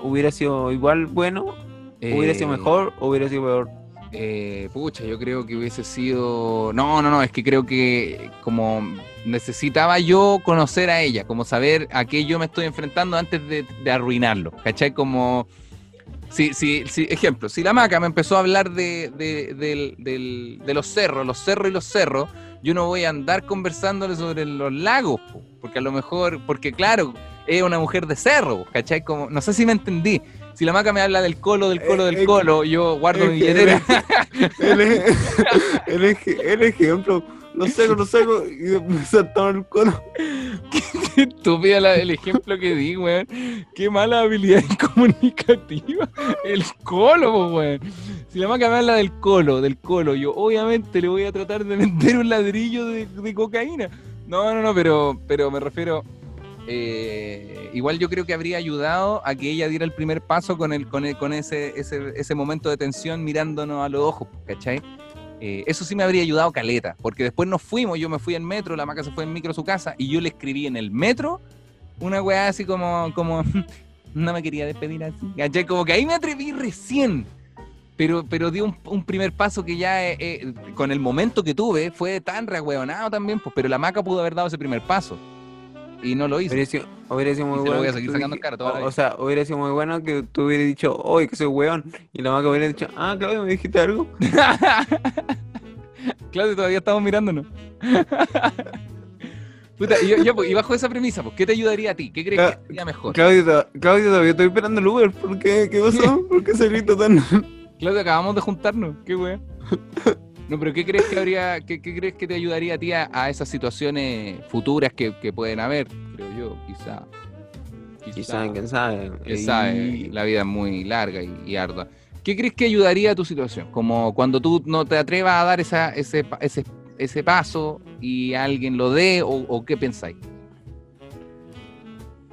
hubiera sido igual bueno, hubiera sido eh, mejor o hubiera sido peor. Eh, pucha, yo creo que hubiese sido. No, no, no, es que creo que como necesitaba yo conocer a ella, como saber a qué yo me estoy enfrentando antes de, de arruinarlo. ¿Cachai? Como. Si, si, si, ejemplo, si la maca me empezó a hablar de, de, de los cerros, los cerros y los cerros, yo no voy a andar conversándole sobre los lagos, po, porque a lo mejor, porque claro, es una mujer de cerro, ¿cachai? Como, no sé si me entendí. Si la maca me habla del colo, del colo, Eh, del colo, yo guardo mi billetera. El, el, el ejemplo, lo saco, lo saco y me saltaron el cono. Qué estúpida el ejemplo que di, weón. Qué mala habilidad comunicativa. El colo, weón. Si la maca me habla del colo, del colo, yo obviamente le voy a tratar de vender un ladrillo de, de cocaína. No, no, no, pero, pero me refiero. eh, igual yo creo que habría ayudado a que ella diera el primer paso con, el, con, el- con ese, ese, ese momento de tensión mirándonos a los ojos, ¿cachai? Eh, eso sí me habría ayudado caleta, porque después nos fuimos, yo me fui en metro, la maca se fue en micro a su casa y yo le escribí en el metro una weá así como, como no me quería despedir así, ¿cachai? Como que ahí me atreví recién, pero, pero dio un, primer paso que ya eh, eh, con el momento que tuve fue tan rehueonado también, pues, pero la maca pudo haber dado ese primer paso y no lo hizo. Hubiera sido, hubiera sido muy se bueno. voy a que seguir tú sacando dij- en cara toda la o, sea, hubiera sido muy bueno que tú hubieras dicho, oye, que soy weón. Y la maca hubiera dicho, ah, Claudio, ¿me dijiste algo? Claudio, todavía estamos mirándonos. Puta, y, yo- yo, y bajo esa premisa, ¿qué te ayudaría a ti? ¿Qué crees Cla- que sería mejor? Claudio, Claudio, todavía estoy esperando el Uber. ¿Por qué? ¿Qué pasó? ¿Por qué saliste tan.? Claudio, acabamos de juntarnos. Qué wea. No, pero ¿qué crees que habría, qué, qué crees que te ayudaría a ti a, a esas situaciones futuras que, que pueden haber? Creo yo, quizá. Quizás, quién sabe. Quién sabe, la vida es muy larga y, y ardua. ¿Qué crees que ayudaría a tu situación? Como cuando tú no te atrevas a dar esa, ese, ese, ese paso y alguien lo dé, o, o qué pensáis?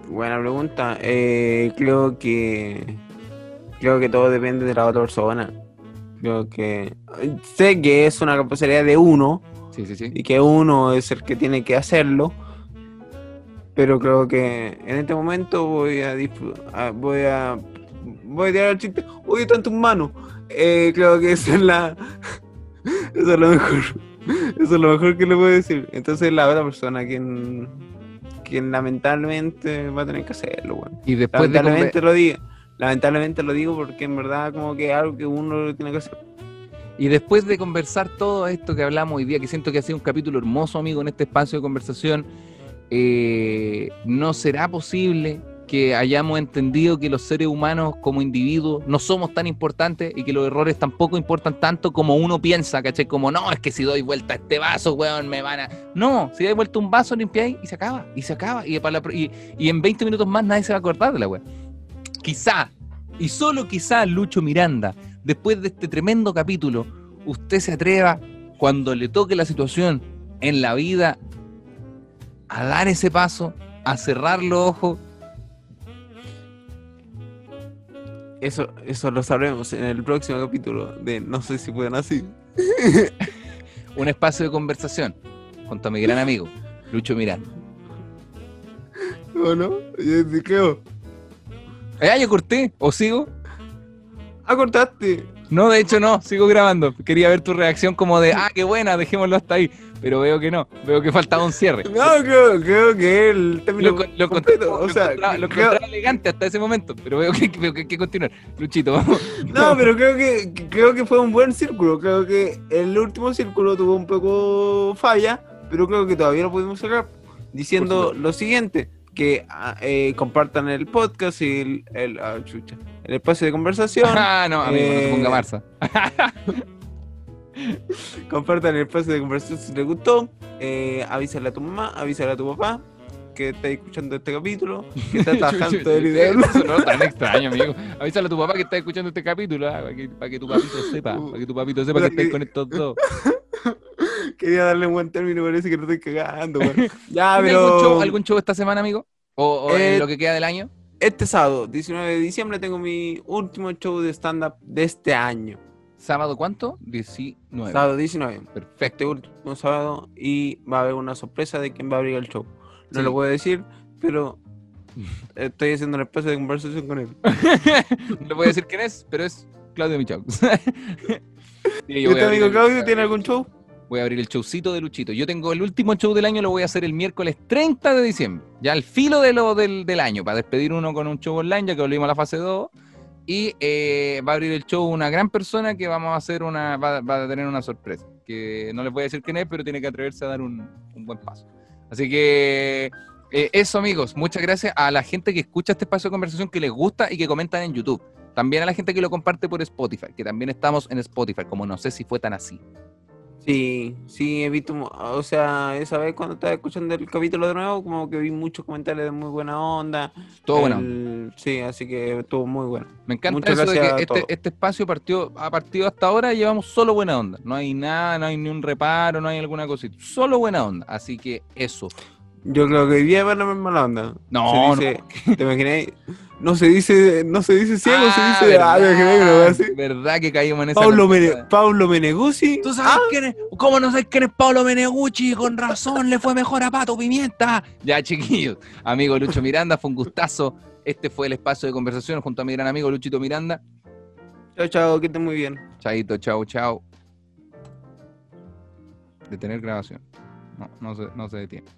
Buena pregunta. Eh, creo que creo que todo depende de la otra persona. Creo que sé que es una responsabilidad de uno Sí, sí, sí. y que uno es el que tiene que hacerlo. Pero creo que en este momento voy a a- voy a voy a tirar el chiste. Uy, está en tus manos. Eh, creo que esa es la eso es lo mejor. Eso es lo mejor que le puedo decir. Entonces la otra persona quien quien lamentablemente va a tener que hacerlo. Y después de Lamentablemente conver- lo digo. Lamentablemente lo digo porque en verdad como que es algo que uno tiene que hacer. Y después de conversar todo esto que hablamos hoy día, que siento que ha sido un capítulo hermoso, amigo, en este espacio de conversación, eh, ¿no será posible que hayamos entendido que los seres humanos como individuos no somos tan importantes y que los errores tampoco importan tanto como uno piensa, ¿cachai? Como, no, es que si doy vuelta a este vaso, weón, me van a... No, si doy vuelta un vaso, limpiáis y se acaba, y se acaba, y, para y, y en 20 minutos más nadie se va a acordar de la weón. Quizá, y solo quizá Lucho Miranda, después de este tremendo capítulo, usted se atreva cuando le toque la situación en la vida a dar ese paso, a cerrar los ojos. Eso, eso lo sabremos en el próximo capítulo de No sé si pueden así. Un espacio de conversación junto a mi gran amigo, Lucho Miranda. ¿O no? Yo creo. ¿Eh, ya corté? ¿O sigo? Ah, cortaste. No, de hecho no, sigo grabando. Quería ver tu reacción como de, ah, qué buena, dejémoslo hasta ahí. Pero veo que no, veo que faltaba un cierre. No, creo, creo que el término Lo, lo completo, o sea, lo creo- encontraba elegante hasta ese momento, pero veo que, veo que hay que continuar. Luchito, vamos. no, pero creo que creo que fue un buen círculo. Creo que el último círculo tuvo un poco falla, pero creo que todavía lo pudimos cerrar diciendo lo siguiente: que ah, eh, compartan el podcast y el, el- ah, chucha, el espacio de conversación. Ah, no, amigo, no se Eh, ponga Marza. Compartan el espacio de conversación si les gustó. Eh, avísale a tu mamá, avísale a tu papá que está escuchando este capítulo, que está trabajando el idea. Eso no tan extraño, amigo. Avísale a tu papá que está escuchando este capítulo, ah, para, que, para que tu papito sepa, para que tu papito sepa que estáis con estos dos. Quería darle un buen término, parece que lo estoy cagando. weón. Ya, ¿Tiene ¿Algún, show, pero algún show esta semana, amigo? ¿O, o en Eh, lo que queda del año? este sábado, 19 de diciembre, tengo mi último show de stand-up de este año. ¿Sábado cuánto? 19. Sábado 19. Perfecto. Este último sábado y va a haber una sorpresa de quién va a abrir el show. No Sí. lo puedo decir, pero estoy haciendo un espacio de conversación con él. no voy a decir quién es, pero es Claudio Michau. Sí, ¿Y yo voy usted, a abrir amigo Claudio, tiene algún show? Voy a abrir el showcito de Luchito. Yo tengo el último show del año, lo voy a hacer el miércoles 30 de diciembre. Ya al filo de lo del, año, para despedir uno con un show online, ya que volvimos a la fase 2. Y eh, va a abrir el show una gran persona que vamos a hacer una, va, a tener una sorpresa. Que no les voy a decir quién es, pero tiene que atreverse a dar un, un buen paso. Así que eh, eso, amigos. Muchas gracias a la gente que escucha este espacio de conversación, que les gusta y que comentan en YouTube. También a la gente que lo comparte por Spotify, que también estamos en Spotify, como no sé si fue tan así. Sí, sí, he visto, o sea, esa vez cuando estaba escuchando el capítulo de nuevo, como que vi muchos comentarios de muy buena onda. Todo bueno. Sí, así que estuvo muy bueno. Me encanta Muchas eso de que este, este espacio partió, ha partido hasta ahora llevamos solo buena onda. No hay nada, no hay ni un reparo, no hay alguna cosita. Solo buena onda. Así que eso. Yo creo que hoy día van a ver mala onda. No, se dice, ¿Te imagináis? No se dice, no se dice ciego, Ah, se dice, ah, ¿te imagináis una verdad, así? verdad que caímos en esa Pablo. Mene- Pablo Meneguzzi. ¿Tú sabes quién es? ¿Cómo no sabes quién es Pablo Menegucci? Con razón le fue mejor a Pato Pimienta. Ya, chiquillos. Amigo Lucho Miranda, fue un gustazo. Este fue el espacio de conversación junto a mi gran amigo Luchito Miranda. Chao, chao, que estén muy bien. Chaito, chao, chao. Detener grabación. No, no se, no se detiene.